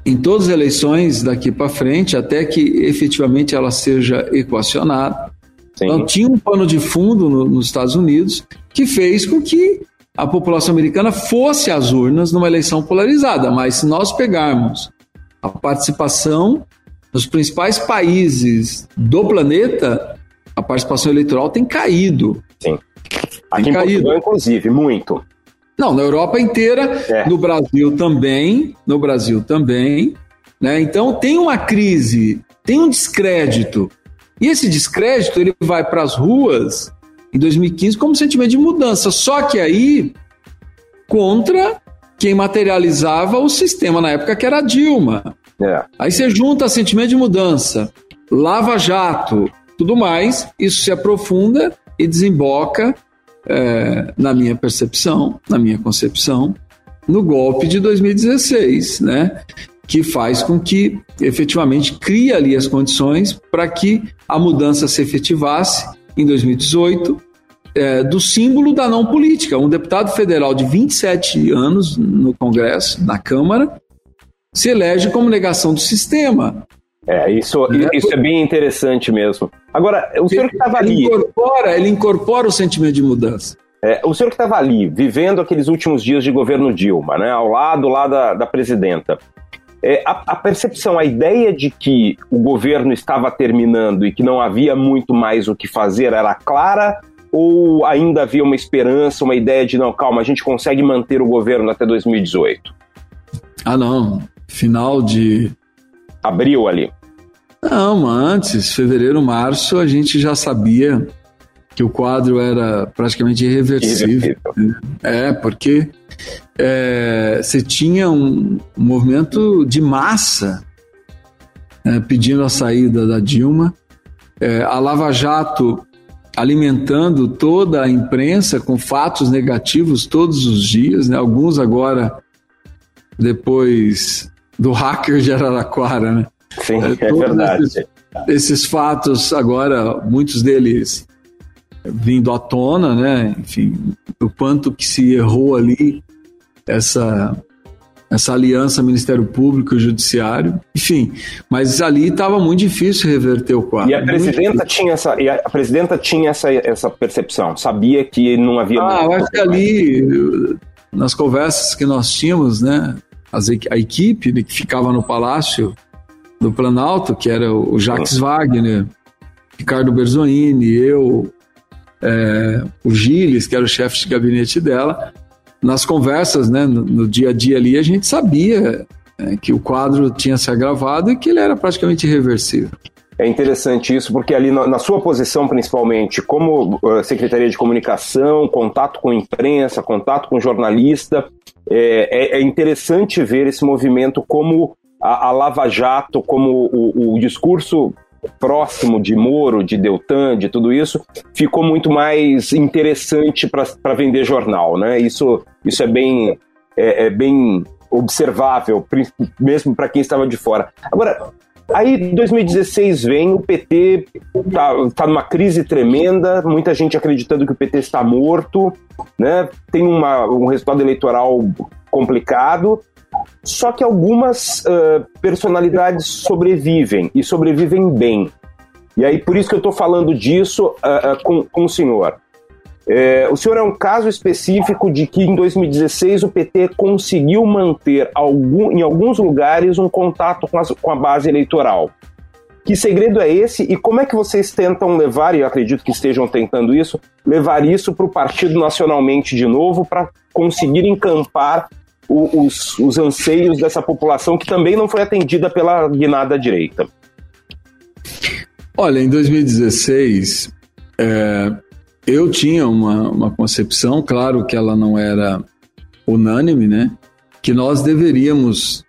em todas as eleições daqui para frente, até que efetivamente ela seja equacionada. Sim. Então, tinha um pano de fundo no, nos Estados Unidos que fez com que a população americana fosse às urnas numa eleição polarizada. Mas se nós pegarmos a participação dos principais países do planeta, a participação eleitoral tem caído. Sim. Aqui tem em caído. Portugal, inclusive, muito. Não, na Europa inteira, é. no Brasil também, no Brasil também. Né? Então tem uma crise, tem um descrédito. E esse descrédito ele vai para as ruas em 2015 como sentimento de mudança. Só que aí contra quem materializava o sistema na época que era a Dilma. É. Aí você junta sentimento de mudança, Lava Jato, tudo mais, isso se aprofunda e desemboca, é, na minha percepção, na minha concepção, no golpe de 2016, né? Que faz com que efetivamente cria ali as condições para que a mudança se efetivasse em 2018 é, do símbolo da não política. Um deputado federal de 27 anos no Congresso, na Câmara, se elege como negação do sistema. É, isso, né? isso é bem interessante mesmo. Agora, o senhor que estava ali. Incorpora, ele incorpora o sentimento de mudança. É, o senhor que estava ali, vivendo aqueles últimos dias de governo Dilma, né, ao lado lá da, da presidenta, é, a, a, percepção, a ideia de que o governo estava terminando e que não havia muito mais o que fazer era clara ou ainda havia uma esperança, uma ideia de não, calma, a gente consegue manter o governo até 2018? Ah, não. Final de. Abril ali. Não, antes, fevereiro, março, a gente já sabia que o quadro era praticamente irreversível. irreversível. É, porque é, você tinha um, um, movimento de massa é, pedindo a saída da Dilma. É, a Lava Jato alimentando toda a imprensa com fatos negativos todos os dias, né? alguns agora depois do hacker de Araraquara, né? Sim, é, é verdade. Esses, esses, fatos agora, muitos deles vindo à tona, né? Enfim, o quanto que se errou ali essa essa aliança Ministério Público e Judiciário, enfim, mas ali estava muito difícil reverter o quadro. E a presidenta tinha essa, e a presidenta tinha essa, essa percepção, sabia que não havia. Ah, eu acho que ali nas conversas que nós tínhamos, né, as, a equipe que ficava no Palácio do Planalto, que era o Jacques Wagner, Ricardo Berzoini, eu, é, o Gilles, que era o chefe de gabinete dela, nas conversas, né, no, no, dia a dia ali, a gente sabia é, que o quadro tinha se agravado e que ele era praticamente irreversível. É interessante isso, porque ali na, na sua posição, principalmente, como uh, Secretaria de Comunicação, contato com imprensa, contato com jornalista, é, é, é interessante ver esse movimento como a, a Lava Jato, como o, o discurso próximo de Moro, de Deltan, de tudo isso, ficou muito mais interessante para vender jornal, né? Isso, isso é bem, é, é bem observável, mesmo para quem estava de fora. Agora, aí 2016 vem, o PT tá, tá numa crise tremenda, muita gente acreditando que o PT está morto, né? Tem uma, um resultado eleitoral complicado, só que algumas uh, personalidades sobrevivem e sobrevivem bem. E aí, por isso que eu estou falando disso uh, uh, com, com o senhor. É, o senhor é um caso específico de que em 2016 o PT conseguiu manter algum, em alguns lugares um contato com, as, com a base eleitoral. Que segredo é esse e como é que vocês tentam levar, e eu acredito que estejam tentando isso, levar isso para o partido nacionalmente de novo para conseguir encampar os, os anseios dessa população que também não foi atendida pela guinada direita? Olha, em 2016, é, eu tinha uma, uma concepção, claro que ela não era unânime, né? Que nós deveríamos,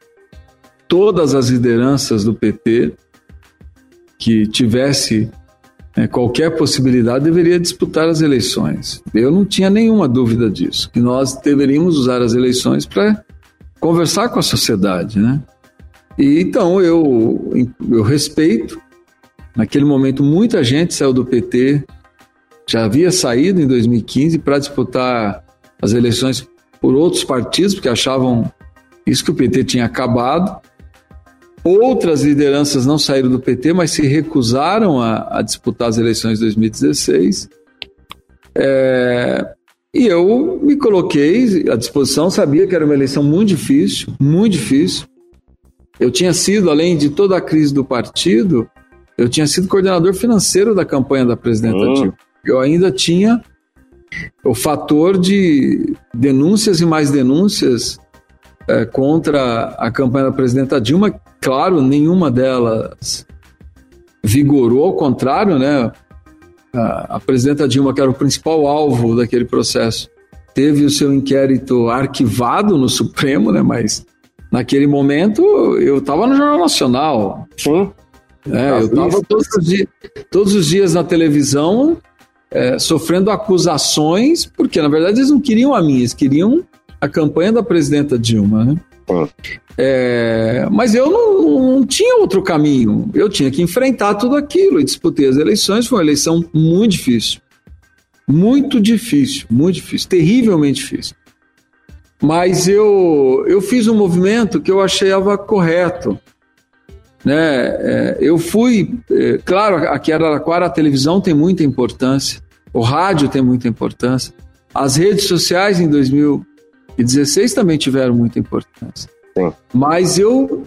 todas as lideranças do PT que tivesse qualquer possibilidade deveria disputar as eleições. Eu não tinha nenhuma dúvida disso, que nós deveríamos usar as eleições para conversar com a sociedade, né? E então eu, eu respeito. Naquele momento, muita gente saiu do PT já havia saído em 2015 para disputar as eleições por outros partidos, porque achavam isso que o PT tinha acabado. Outras lideranças não saíram do PT, mas se recusaram a, a disputar as eleições de 2016. É, e eu me coloquei à disposição, sabia que era uma eleição muito difícil, muito difícil. Eu tinha sido, além de toda a crise do partido, eu tinha sido coordenador financeiro da campanha da presidenta hum. Dilma. Eu ainda tinha o fator de denúncias e mais denúncias é, contra a campanha da presidenta Dilma. Claro, nenhuma delas vigorou, ao contrário, né? A, a presidenta Dilma, que era o principal alvo daquele processo, teve o seu inquérito arquivado no Supremo, né? Mas naquele momento eu estava no Jornal Nacional. Sim. É, eu estava todos, todos, os dias na televisão é, sofrendo acusações, porque na verdade eles não queriam a minha, eles queriam a campanha da presidenta Dilma. Né? É, mas eu não, não, tinha outro caminho. Eu tinha que enfrentar tudo aquilo e disputei as eleições. Foi uma eleição muito difícil. Muito difícil, muito difícil, terrivelmente difícil. Mas eu, eu fiz um movimento que eu achava correto. Né? É, eu fui, é, claro, aqui em Araraquara a televisão tem muita importância, o rádio tem muita importância, as redes sociais em 2016 também tiveram muita importância. Sim. Mas eu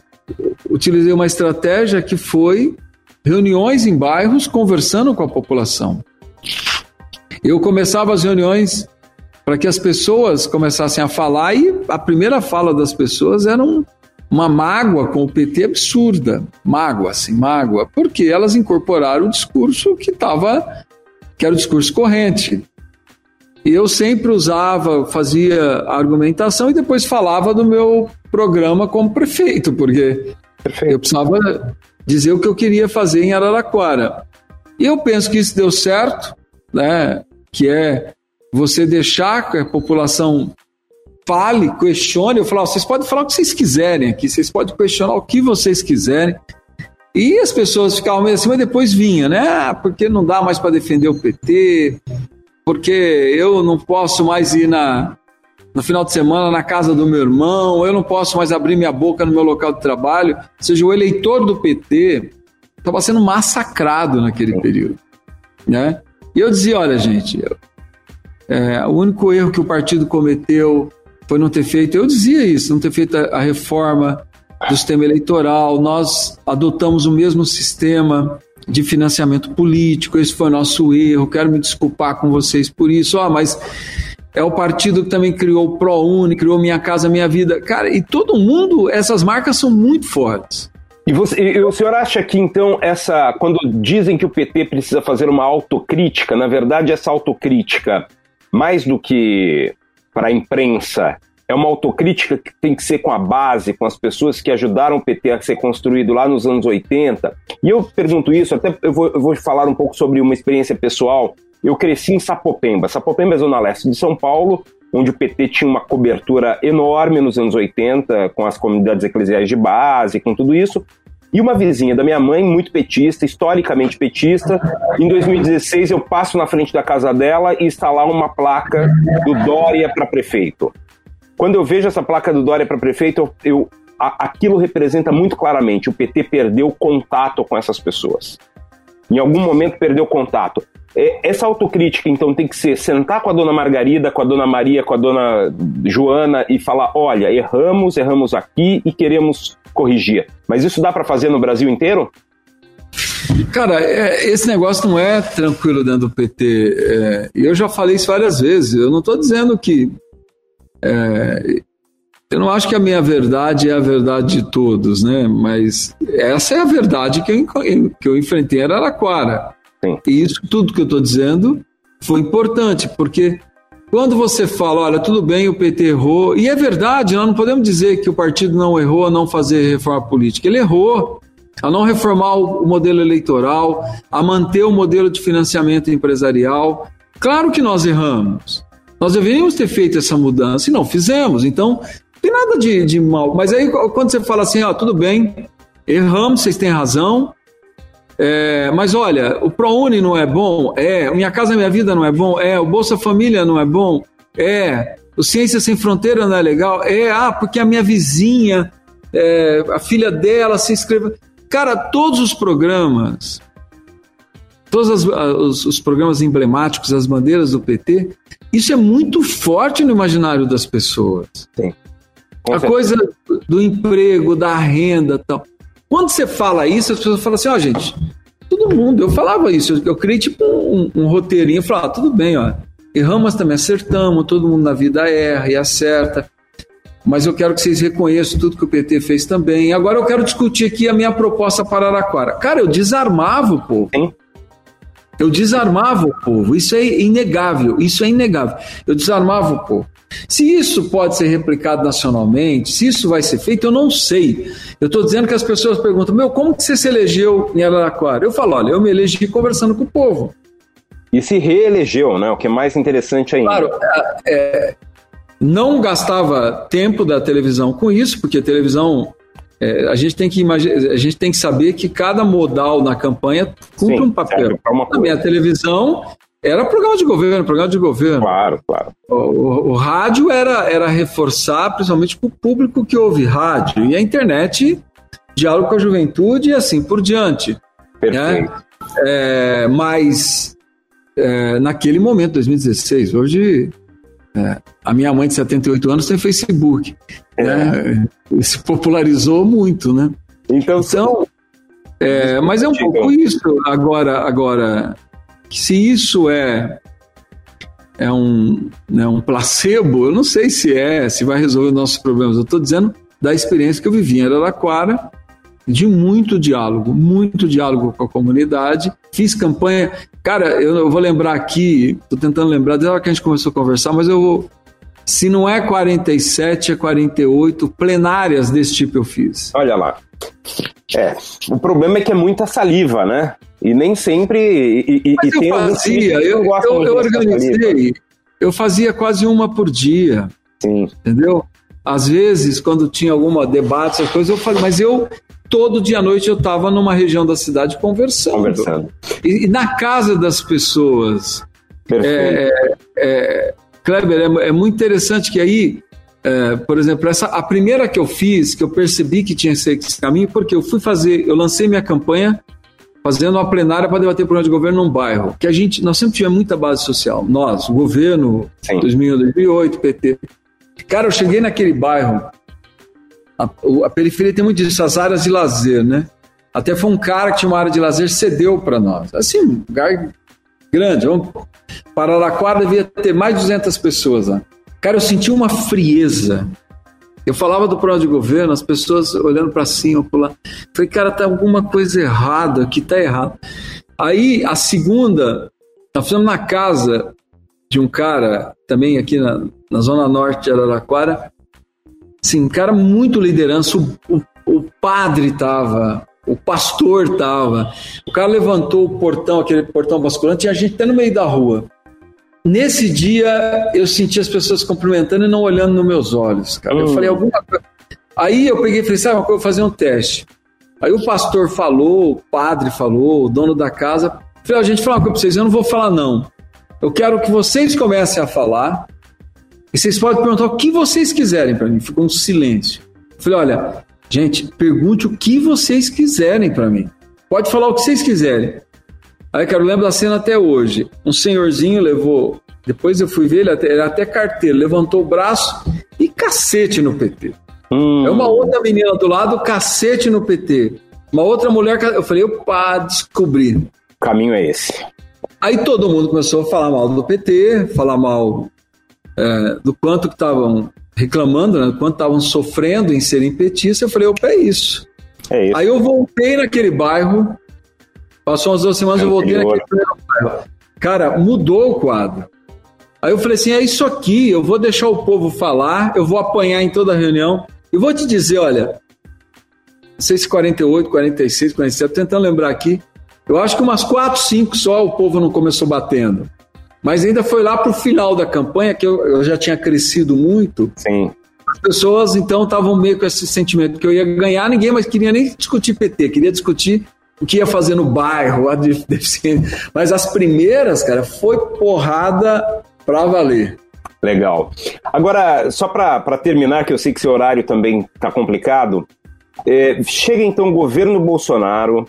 utilizei uma estratégia que foi reuniões em bairros conversando com a população. Eu começava as reuniões para que as pessoas começassem a falar e a primeira fala das pessoas era um, uma mágoa com o PT absurda, mágoa, assim, mágoa, porque elas incorporaram o discurso que estava, que era o discurso corrente. E eu sempre usava, fazia argumentação e depois falava do meu programa como prefeito, porque Perfeito. eu precisava dizer o que eu queria fazer em Araraquara. E eu penso que isso deu certo, né? Que é você deixar que a população fale, questione. Eu falo, vocês podem falar o que vocês quiserem aqui, vocês podem questionar o que vocês quiserem. E as pessoas ficavam meio assim, mas depois vinha, né? Ah, porque não dá mais para defender o PT, porque eu não posso mais ir na, no final de semana na casa do meu irmão, eu não posso mais abrir minha boca no meu local de trabalho. Ou seja, o eleitor do PT estava sendo massacrado naquele período. Né? E eu dizia: olha, gente, é, o único erro que o partido cometeu foi não ter feito, eu dizia isso, não ter feito a, a reforma do sistema eleitoral, nós adotamos o mesmo sistema de financiamento político, esse foi nosso erro, quero me desculpar com vocês por isso, ah, mas é o partido que também criou o ProUni, criou Minha Casa Minha Vida, cara, e todo mundo, essas marcas são muito fortes. E, você, e o senhor acha que então essa, quando dizem que o PT precisa fazer uma autocrítica, na verdade essa autocrítica, mais do que para a imprensa. É uma autocrítica que tem que ser com a base, com as pessoas que ajudaram o PT a ser construído lá nos anos 80. E eu pergunto isso, até eu vou, eu vou falar um pouco sobre uma experiência pessoal. Eu cresci em Sapopemba. Sapopemba é zona leste de São Paulo, onde o PT tinha uma cobertura enorme nos anos 80, com as comunidades eclesiais de base, com tudo isso. E uma vizinha da minha mãe, muito petista, historicamente petista. Em 2016, eu passo na frente da casa dela e está lá uma placa do Dória para prefeito. Quando eu vejo essa placa do Dória para prefeito, eu, a, aquilo representa muito claramente o PT perdeu contato com essas pessoas. Em algum momento perdeu contato. É, essa autocrítica, então, tem que ser sentar com a dona Margarida, com a dona Maria, com a dona Joana e falar: olha, erramos, erramos aqui e queremos corrigir. Mas isso dá para fazer no Brasil inteiro? Cara, é, esse negócio não é tranquilo dentro do PT. É, eu já falei isso várias vezes. Eu não estou dizendo que. É, eu não acho que a minha verdade é a verdade de todos, né? Mas essa é a verdade que eu, que eu enfrentei em Araraquara. Sim. E isso tudo que eu estou dizendo foi importante, porque quando você fala, olha, tudo bem, o PT errou, e é verdade, nós não podemos dizer que o partido não errou a não fazer reforma política. Ele errou a não reformar o modelo eleitoral, a manter o modelo de financiamento empresarial. Claro que nós erramos. Nós deveríamos ter feito essa mudança e não fizemos. Então, não tem nada de, de mal. Mas aí, quando você fala assim, ó, tudo bem, erramos, vocês têm razão, É, mas olha, o ProUni não é bom? É. Minha Casa Minha Vida não é bom? É. O Bolsa Família não é bom? É. O Ciência Sem Fronteira não é legal? É. Ah, porque a minha vizinha, é, a filha dela se inscreveu. Cara, todos os programas, todos as, os, os programas emblemáticos, as bandeiras do PT, isso é muito forte no imaginário das pessoas. Sim. a coisa do emprego, da renda tal. Quando você fala isso, as pessoas falam assim, ó, oh, gente, todo mundo, eu falava isso, eu, eu criei tipo um, um roteirinho, eu falava, ah, tudo bem, ó, erramos também, acertamos, todo mundo na vida erra e acerta, mas eu quero que vocês reconheçam tudo que o PT fez também. Agora eu quero discutir aqui a minha proposta para Araraquara. Cara, eu desarmava o povo. Sim. Eu desarmava o povo, isso é inegável, isso é inegável. Eu desarmava o povo. Se isso pode ser replicado nacionalmente, se isso vai ser feito, eu não sei. Eu estou dizendo que as pessoas perguntam: meu, como que você se elegeu em Araraquara? Eu falo: olha, eu me elegi conversando com o povo. E se reelegeu, né? O que é mais interessante ainda. Claro, é, é não gastava tempo da televisão com isso, porque a televisão é, a gente tem que a gente tem que saber que cada modal na campanha cumpre Sim, um papel. A minha televisão era programa de governo, programa de governo. Claro, claro. O, o, o, rádio era, era reforçar, principalmente para o público que ouve rádio. E a internet, diálogo com a juventude e assim por diante. Perfeito. Né? É, mas é, naquele momento, 2016, hoje é, a minha mãe de 78 anos tem Facebook. É. Né? Se popularizou muito, né? Então, então é, mas é um pouco isso. Agora, agora, se isso é é um, né, um placebo, eu não sei se é, se vai resolver os nossos problemas. Eu estou dizendo da experiência que eu vivi em Araraquara, de muito diálogo, muito diálogo com a comunidade. Fiz campanha. Cara, eu, eu vou lembrar aqui, estou tentando lembrar, desde a hora que a gente começou a conversar, mas eu vou. Se não é 47, é 48 plenárias desse tipo eu fiz. Olha lá. É, o problema é que é muita saliva, né? E nem sempre. E, e, Mas e eu fazia, eu, eu, eu organizei, eu fazia quase uma por dia. Sim. Entendeu? Às vezes, quando tinha alguma debate, essas coisas, eu falei, mas eu todo dia à noite eu estava numa região da cidade conversando. Conversando. E, e na casa das pessoas. Perfeito. É, é, Kleber, é, é, muito interessante que aí, é, por exemplo, essa, a primeira que eu fiz, que eu percebi que tinha esse caminho, porque eu fui fazer, eu lancei minha campanha fazendo uma plenária para debater problema de governo num bairro, que a gente, nós sempre tivemos muita base social, nós, o governo, Sim. 2000, 2008, PT. Cara, eu cheguei naquele bairro, a, a, periferia tem muito disso, as áreas de lazer, né? Até foi um cara que tinha uma área de lazer, cedeu para nós. Assim, um lugar grande. Vamos, Pararaquara devia ter mais de 200 pessoas lá. Cara, eu senti uma frieza. Eu falava do plano de governo, as pessoas olhando para cima, por lá. Falei, cara, tá alguma coisa errada, aqui tá errado. Aí, a segunda, nós fizemos na casa de um cara, também aqui na, na zona norte de Araraquara, Sim, cara, muito liderança. O, o, o padre tava, o pastor tava. O cara levantou o portão, aquele portão basculante, e a gente até no meio da rua. Nesse dia, eu senti as pessoas cumprimentando e não olhando nos meus olhos, cara. Eu hum. falei alguma coisa. Aí eu peguei e falei, sabe uma coisa, eu vou fazer um teste. Aí o pastor falou, o padre falou, o dono da casa. Falei, a gente fala uma coisa pra vocês, eu não vou falar não. Eu quero que vocês comecem a falar e vocês podem perguntar o que vocês quiserem para mim. Ficou um silêncio. Eu falei, olha, gente, pergunte o que vocês quiserem para mim. Pode falar o que vocês quiserem. Aí, cara, eu lembro da cena até hoje. Um senhorzinho levou. Depois eu fui ver, ele até, ele até carteiro, levantou o braço e cacete no PT. Hum. É uma outra menina do lado, cacete no PT. Uma outra mulher, eu falei, opa, descobri. O caminho é esse. Aí todo mundo começou a falar mal do PT, falar mal é, do quanto que estavam reclamando, né, do quanto estavam sofrendo em serem petistas, eu falei, opa, é isso. é isso. Aí eu voltei naquele bairro, passou umas duas semanas, é eu voltei naquele bairro. Cara, mudou o quadro. Aí eu falei assim, é isso aqui, eu vou deixar o povo falar, eu vou apanhar em toda a reunião, e vou te dizer, olha, 648, 46, 47, tentando lembrar aqui, eu acho que umas 4, 5 só o povo não começou batendo. Mas ainda foi lá para o final da campanha, que eu, eu, já tinha crescido muito. Sim. As pessoas então estavam meio com esse sentimento que eu ia ganhar, ninguém mais queria nem discutir PT, queria discutir o que ia fazer no bairro, a deficiência. Mas as primeiras, cara, foi porrada pra valer. Legal. Agora, só para terminar, que eu sei que seu horário também está complicado, é, chega então o governo Bolsonaro,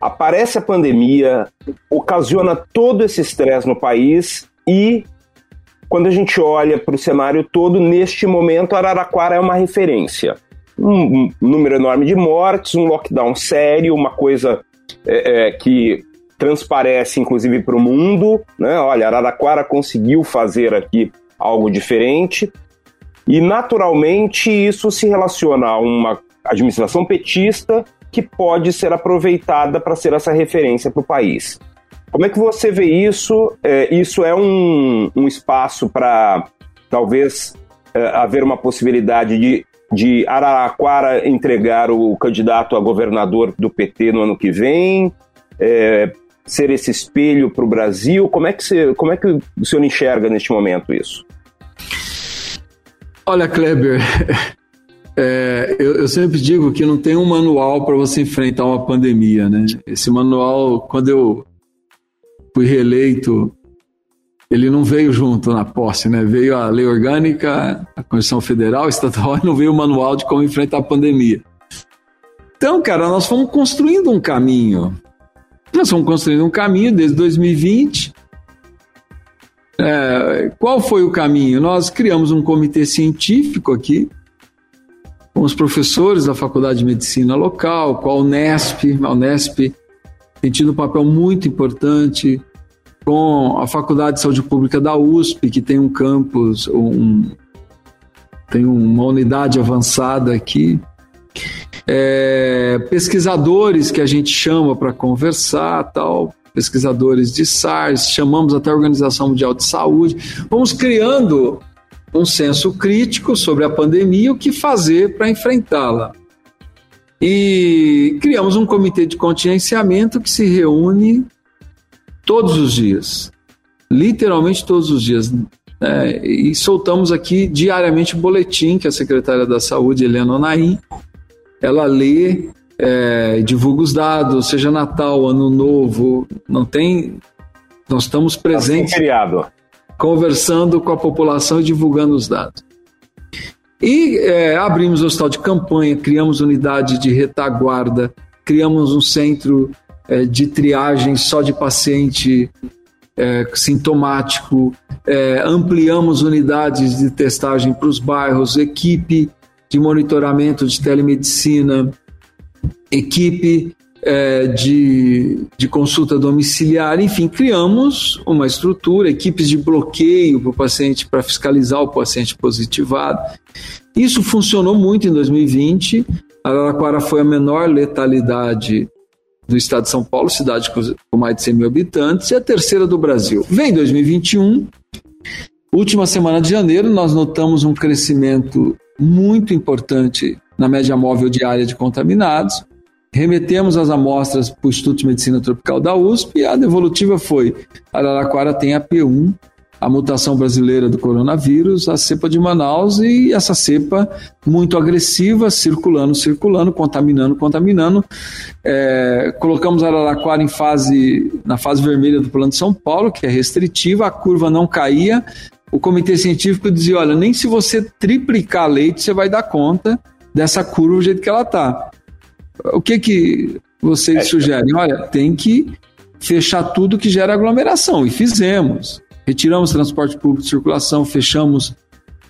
aparece a pandemia, ocasiona todo esse estresse no país e, quando a gente olha para o cenário todo, neste momento, Araraquara é uma referência. Um, número enorme de mortes, um lockdown sério, uma coisa é, é, que transparece inclusive para o mundo, né? Olha, Araraquara conseguiu fazer aqui algo diferente. E, naturalmente, isso se relaciona a uma administração petista que pode ser aproveitada para ser essa referência para o país. Como é que você vê isso? É, isso é um, um espaço para talvez é, haver uma possibilidade de, de Araraquara entregar o candidato a governador do PT no ano que vem? É, ser esse espelho para o Brasil? Como é, que você, como é que o senhor enxerga neste momento isso? Olha, Kleber, é, eu, eu, sempre digo que não tem um manual para você enfrentar uma pandemia, né? Esse manual, quando eu fui reeleito, ele não veio junto na posse, né? Veio a lei orgânica, a Constituição Federal, estadual, e não veio o manual de como enfrentar a pandemia. Então, cara, nós fomos construindo um caminho. Nós fomos construindo um caminho desde 2020 é, qual foi o caminho? Nós criamos um comitê científico aqui, com os professores da Faculdade de Medicina local, com a Unesp. A Unesp tem tido um papel muito importante, com a Faculdade de Saúde Pública da USP, que tem um campus, um, tem uma unidade avançada aqui. É, pesquisadores que a gente chama para conversar tal pesquisadores de SARS, chamamos até a Organização Mundial de Saúde, vamos criando um senso crítico sobre a pandemia e o que fazer para enfrentá-la. E criamos um comitê de contingenciamento que se reúne todos os dias, literalmente todos os dias. Né? e soltamos aqui diariamente o boletim que a secretária da Saúde, Helena Onaim, ela lê é, divulga os dados, seja Natal, Ano Novo, não tem. Nós estamos tá presentes. Feriado. Conversando com a população e divulgando os dados. E é, abrimos o hospital de campanha, criamos unidade de retaguarda, criamos um centro é, de triagem só de paciente é, sintomático, é, ampliamos unidades de testagem para os bairros, equipe de monitoramento de telemedicina, equipe é, de, de consulta domiciliar, enfim, criamos uma estrutura, equipes de bloqueio para o paciente, para fiscalizar o paciente positivado. Isso funcionou muito em 2020. Araraquara foi a menor letalidade do estado de São Paulo, cidade com mais de 100 mil habitantes, e a terceira do Brasil. Vem 2021, última semana de janeiro, nós notamos um crescimento muito importante na média móvel diária de contaminados. Remetemos as amostras para o Instituto de Medicina Tropical da USP e a devolutiva foi: Araraquara tem a P1, a mutação brasileira do coronavírus, a cepa de Manaus e essa cepa muito agressiva, circulando, circulando, contaminando, contaminando. É, colocamos Araraquara em fase, na fase vermelha do plano de São Paulo, que é restritiva, a curva não caía. O comitê científico dizia: olha, nem se você triplicar leite você vai dar conta dessa curva do jeito que ela está. O que, que vocês é, sugerem? Olha, tem que fechar tudo que gera aglomeração, e fizemos. Retiramos transporte público de circulação, fechamos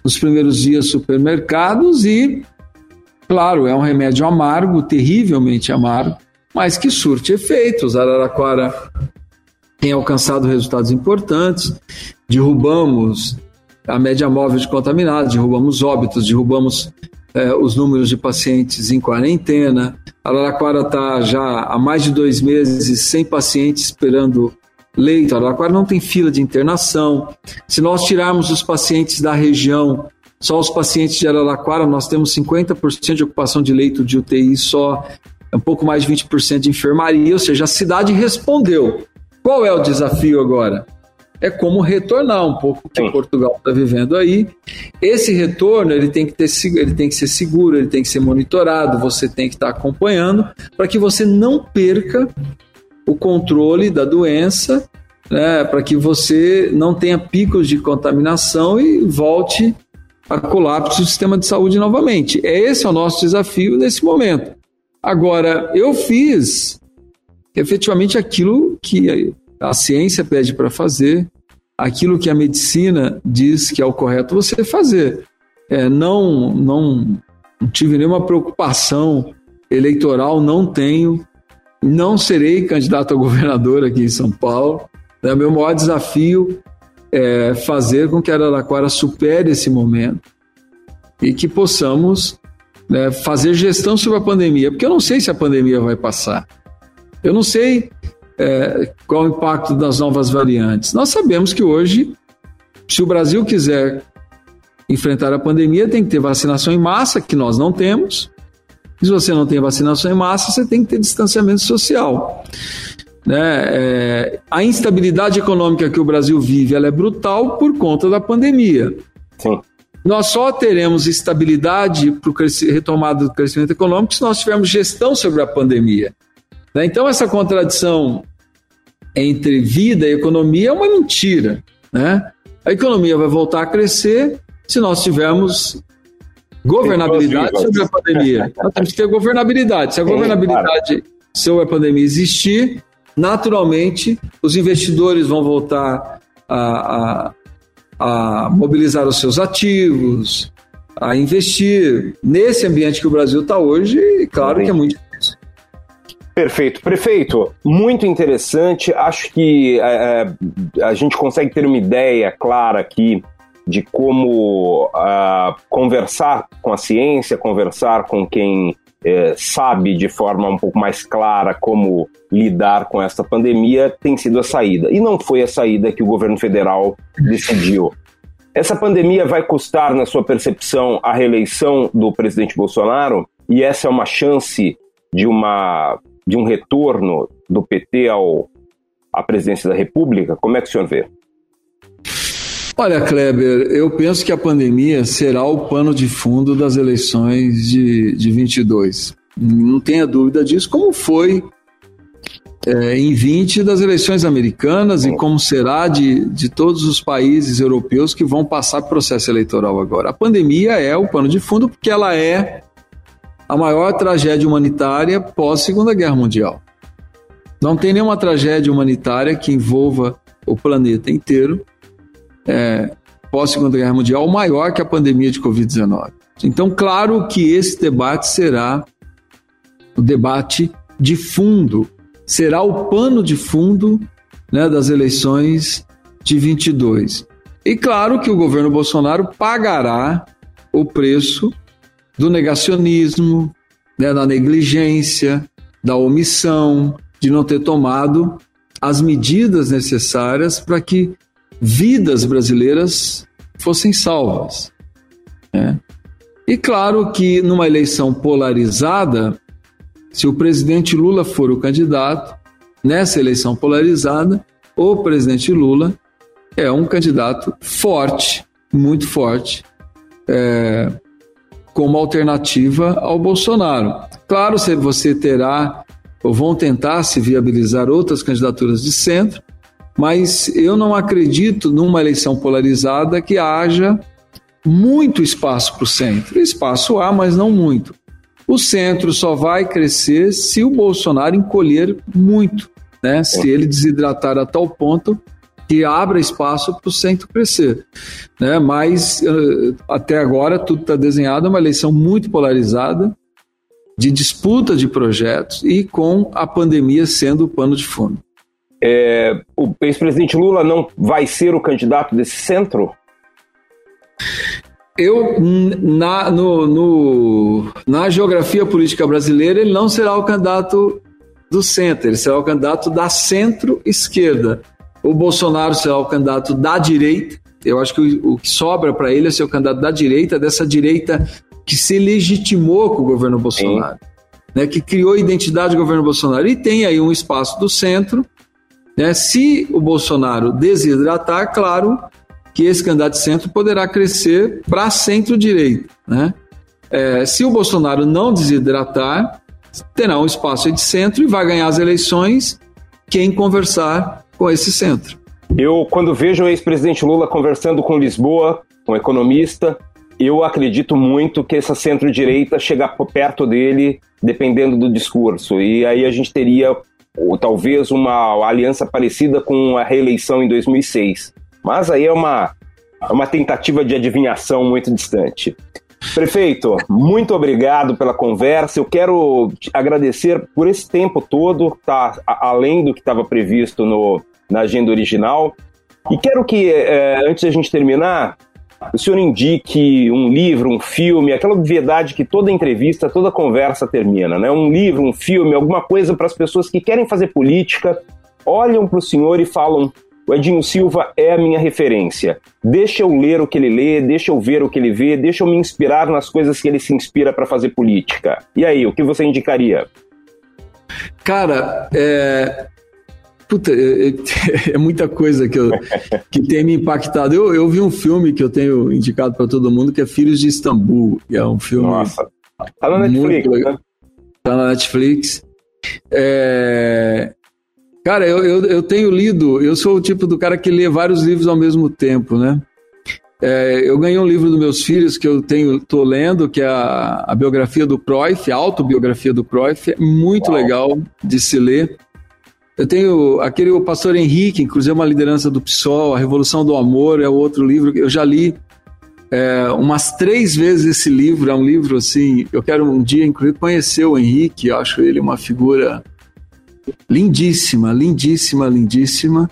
nos primeiros dias supermercados e, claro, é um remédio amargo, terrivelmente amargo, mas que surte efeitos. Araraquara tem alcançado resultados importantes. Derrubamos a média móvel de contaminados, derrubamos óbitos, derrubamos é, os números de pacientes em quarentena. Araraquara está já há mais de dois meses sem pacientes esperando leito. Araraquara não tem fila de internação. Se nós tirarmos os pacientes da região, só os pacientes de Araraquara, nós temos 50% de ocupação de leito de UTI só, é um pouco mais de 20% de enfermaria, ou seja, a cidade respondeu. Qual é o desafio agora? É como retornar um pouco que Sim. Portugal está vivendo aí. Esse retorno ele tem que ter, ele tem que ser seguro, ele tem que ser monitorado, você tem que estar tá acompanhando para que você não perca o controle da doença, né, para que você não tenha picos de contaminação e volte a colapso do sistema de saúde novamente. É esse é o nosso desafio nesse momento. Agora, eu fiz efetivamente aquilo que a ciência pede para fazer, aquilo que a medicina diz que é o correto você fazer. É, não, não, não tive nenhuma preocupação eleitoral, não tenho, não serei candidato a governador aqui em São Paulo. É, meu maior desafio é fazer com que Araraquara supere esse momento e que possamos né, fazer gestão sobre a pandemia, porque eu não sei se a pandemia vai passar. Eu não sei é, qual o impacto das novas variantes. Nós sabemos que hoje, se o Brasil quiser enfrentar a pandemia, tem que ter vacinação em massa, que nós não temos. Se você não tem vacinação em massa, você tem que ter distanciamento social. Né? É, a instabilidade econômica que o Brasil vive ela é brutal por conta da pandemia. Sim. Nós só teremos estabilidade para o retomada do crescimento econômico se nós tivermos gestão sobre a pandemia. Né? Então, essa contradição entre vida e economia é uma mentira. Né? A economia vai voltar a crescer se nós tivermos governabilidade sobre a pandemia. Nós temos que ter governabilidade. Se a governabilidade sobre a pandemia existir, naturalmente os investidores vão voltar a, a, a mobilizar os seus ativos, a investir nesse ambiente que o Brasil está hoje, e claro que é muito Perfeito. Prefeito, muito interessante. Acho que é, é, a gente consegue ter uma ideia clara aqui de como uh, conversar com a ciência, conversar com quem é, sabe de forma um pouco mais clara como lidar com essa pandemia tem sido a saída. E não foi a saída que o governo federal decidiu. Essa pandemia vai custar, na sua percepção, a reeleição do presidente Bolsonaro? E essa é uma chance de uma de um retorno do PT ao, à presidência da República? Como é que o senhor vê? Olha, Kleber, eu penso que a pandemia será o pano de fundo das eleições de, de 22. Não tenha dúvida disso, como foi é, em 20 das eleições americanas e como será de, de todos os países europeus que vão passar processo eleitoral agora. A pandemia é o pano de fundo porque ela é a maior tragédia humanitária pós Segunda Guerra Mundial. Não tem nenhuma tragédia humanitária que envolva o planeta inteiro é, pós Segunda Guerra Mundial maior que a pandemia de Covid-19. Então, claro que esse debate será o debate de fundo, será o pano de fundo né, das eleições de 22. E claro que o governo Bolsonaro pagará o preço do negacionismo, né, da negligência, da omissão, de não ter tomado as medidas necessárias para que vidas brasileiras fossem salvas. Né? E claro que numa eleição polarizada, se o presidente Lula for o candidato, nessa eleição polarizada, o presidente Lula é um candidato forte, muito forte, é, como alternativa ao Bolsonaro. Claro, você terá ou vão tentar se viabilizar outras candidaturas de centro, mas eu não acredito numa eleição polarizada que haja muito espaço para o centro. Espaço há, mas não muito. O centro só vai crescer se o Bolsonaro encolher muito, né? se ele desidratar a tal ponto que abra espaço para o centro crescer. Né? Mas eh, até agora tudo está desenhado, é uma eleição muito polarizada, de disputa de projetos e com a pandemia sendo o pano de fundo. É, o ex-presidente Lula não vai ser o candidato desse centro? Eu, na, no, no, na geografia política brasileira, ele não será o candidato do centro, ele será o candidato da centro-esquerda. O Bolsonaro será o candidato da direita. Eu acho que o, o que sobra para ele é ser o candidato da direita, dessa direita que se legitimou com o governo Bolsonaro, né, que criou a identidade do governo Bolsonaro. E tem aí um espaço do centro, Né? Se o Bolsonaro desidratar, claro que esse candidato de centro poderá crescer para centro-direita. Né? É, se o Bolsonaro não desidratar, terá um espaço de centro e vai ganhar as eleições quem conversar com esse centro. Eu, quando vejo o ex-presidente Lula conversando com Lisboa, um economista, eu acredito muito que essa centro-direita chega perto dele, dependendo do discurso. E aí a gente teria ou, talvez uma aliança parecida com a reeleição em 2006. Mas aí é uma, uma tentativa de adivinhação muito distante. Prefeito, muito obrigado pela conversa. Eu quero agradecer por esse tempo todo, tá além do que estava previsto no, na agenda original. E quero que, é, antes da gente terminar, o senhor indique um livro, um filme, aquela obviedade que toda entrevista, toda conversa termina, né? Um livro, um filme, alguma coisa para as pessoas que querem fazer política, olham para o senhor e falam: o Edinho Silva é a minha referência. Deixa eu ler o que ele lê, deixa eu ver o que ele vê, deixa eu me inspirar nas coisas que ele se inspira para fazer política. E aí, o que você indicaria? Cara, é, Puta, é, é, é, muita coisa que, eu, que tem me impactado. Eu, eu vi um filme que eu tenho indicado para todo mundo, que é Filhos de Istambul, que é um filme. Nossa. Tá na Netflix. Né? Tá na Netflix. É... Cara, eu, eu, eu, tenho lido, eu sou o tipo do cara que lê vários livros ao mesmo tempo, né? É, eu ganhei um livro dos meus filhos que eu tenho, tô lendo, que é a, a biografia do Cruyff, a autobiografia do Cruyff, é muito Uau. legal de se ler. Eu tenho aquele o Pastor Henrique, inclusive é uma liderança do PSOL, A Revolução do Amor é outro livro que eu já li é, umas três vezes esse livro. É um livro assim. Eu quero um dia, inclusive, conhecer o Henrique. Acho ele uma figura lindíssima, lindíssima, lindíssima.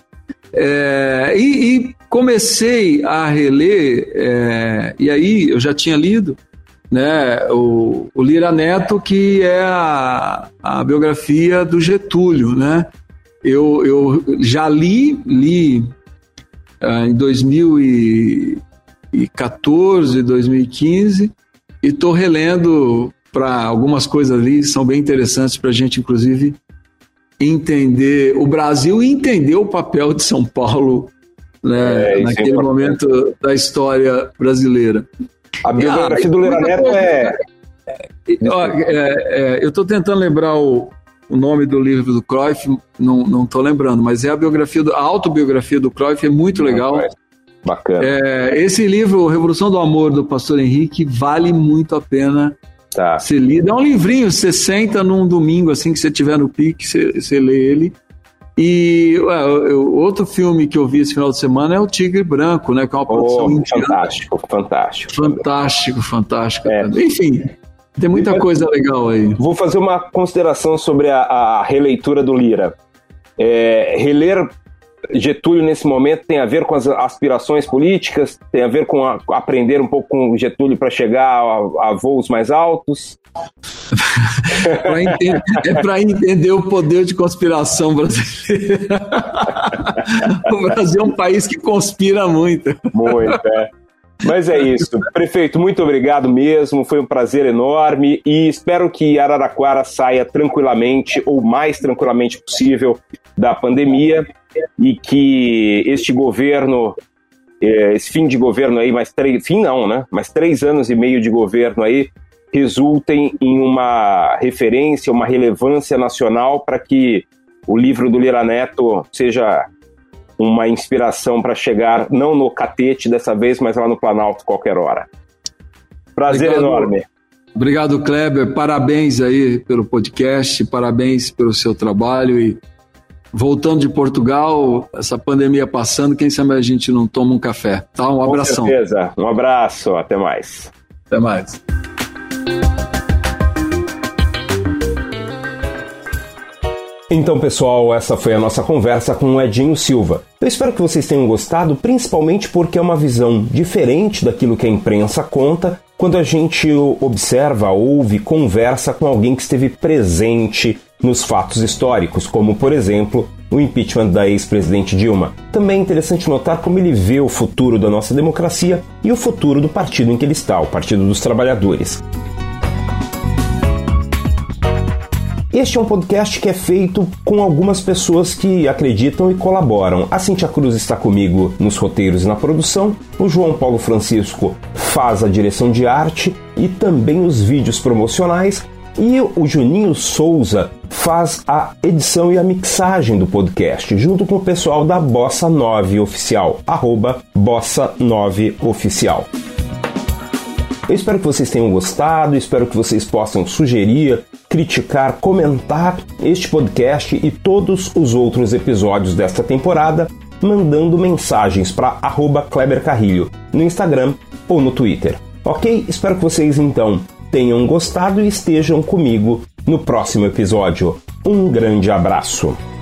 É, e, e, comecei a reler, é, e aí eu já tinha lido né, o, o Lira Neto, que é a, a biografia do Getúlio, né? Eu, eu já li, li uh, em 2014, 2015, e estou relendo para algumas coisas ali, são bem interessantes para a gente, inclusive, entender o Brasil e entender o papel de São Paulo né, é, é naquele é momento da história brasileira. A biografia ah, do Lira Neto. É, é... Eu estou tentando lembrar o, o nome do livro do Cruyff, não, não tô lembrando, mas é a biografia, do, a autobiografia do Cruyff, é muito legal. Bacana. É, esse livro, Revolução do Amor, do Pastor Henrique, vale muito a pena tá. ser lido. É um livrinho, você senta num domingo, assim, que você tiver no pique, você, você lê ele. E ué, outro filme que eu vi esse final de semana é o Tigre Branco, né? Que é uma produção oh, Fantástico, fantástico. Fantástico, fantástico. É. Enfim, tem muita coisa legal aí. Vou fazer uma consideração sobre a, a releitura do Lira. É, reler Getúlio nesse momento tem a ver com as aspirações políticas, tem a ver com a, aprender um pouco com Getúlio para chegar a, a, voos mais altos. entender, é para entender o poder de conspiração brasileiro. o Brasil é um país que conspira muito. Muito, é. Mas é isso. Prefeito, muito obrigado mesmo. Foi um prazer enorme e espero que Araraquara saia tranquilamente ou mais tranquilamente possível da pandemia e que este governo, é, esse fim de governo aí, mais três, fim não, né? Mais três anos e meio de governo aí, resultem em uma referência, uma relevância nacional para que o livro do Lira Neto seja uma inspiração para chegar não no catete dessa vez, mas lá no Planalto qualquer hora. Prazer Obrigado. enorme. Obrigado, Kleber. Parabéns aí pelo podcast, parabéns pelo seu trabalho e voltando de Portugal, essa pandemia passando, quem sabe a gente não toma um café, tá? Um abração. Com certeza. Um abraço, até mais. Até mais. Então, pessoal, essa foi a nossa conversa com o Edinho Silva. Eu espero que vocês tenham gostado, principalmente porque é uma visão diferente daquilo que a imprensa conta quando a gente observa, ouve, conversa com alguém que esteve presente nos fatos históricos, como, por exemplo, o impeachment da ex-presidente Dilma. Também é interessante notar como ele vê o futuro da nossa democracia e o futuro do partido em que ele está, o Partido dos Trabalhadores. Este é um podcast que é feito com algumas pessoas que acreditam e colaboram. A Cintia Cruz está comigo nos roteiros e na produção, o João Paulo Francisco faz a direção de arte e também os vídeos promocionais, e o Juninho Souza faz a edição e a mixagem do podcast, junto com o pessoal da Bossa 9 Oficial, arroba Bossa 9 Oficial. Eu espero que vocês tenham gostado, espero que vocês possam sugerir, criticar, comentar este podcast e todos os outros episódios desta temporada, mandando mensagens para Kleber Carrilho no Instagram ou no Twitter. Ok? Espero que vocês então tenham gostado e estejam comigo no próximo episódio. Um grande abraço!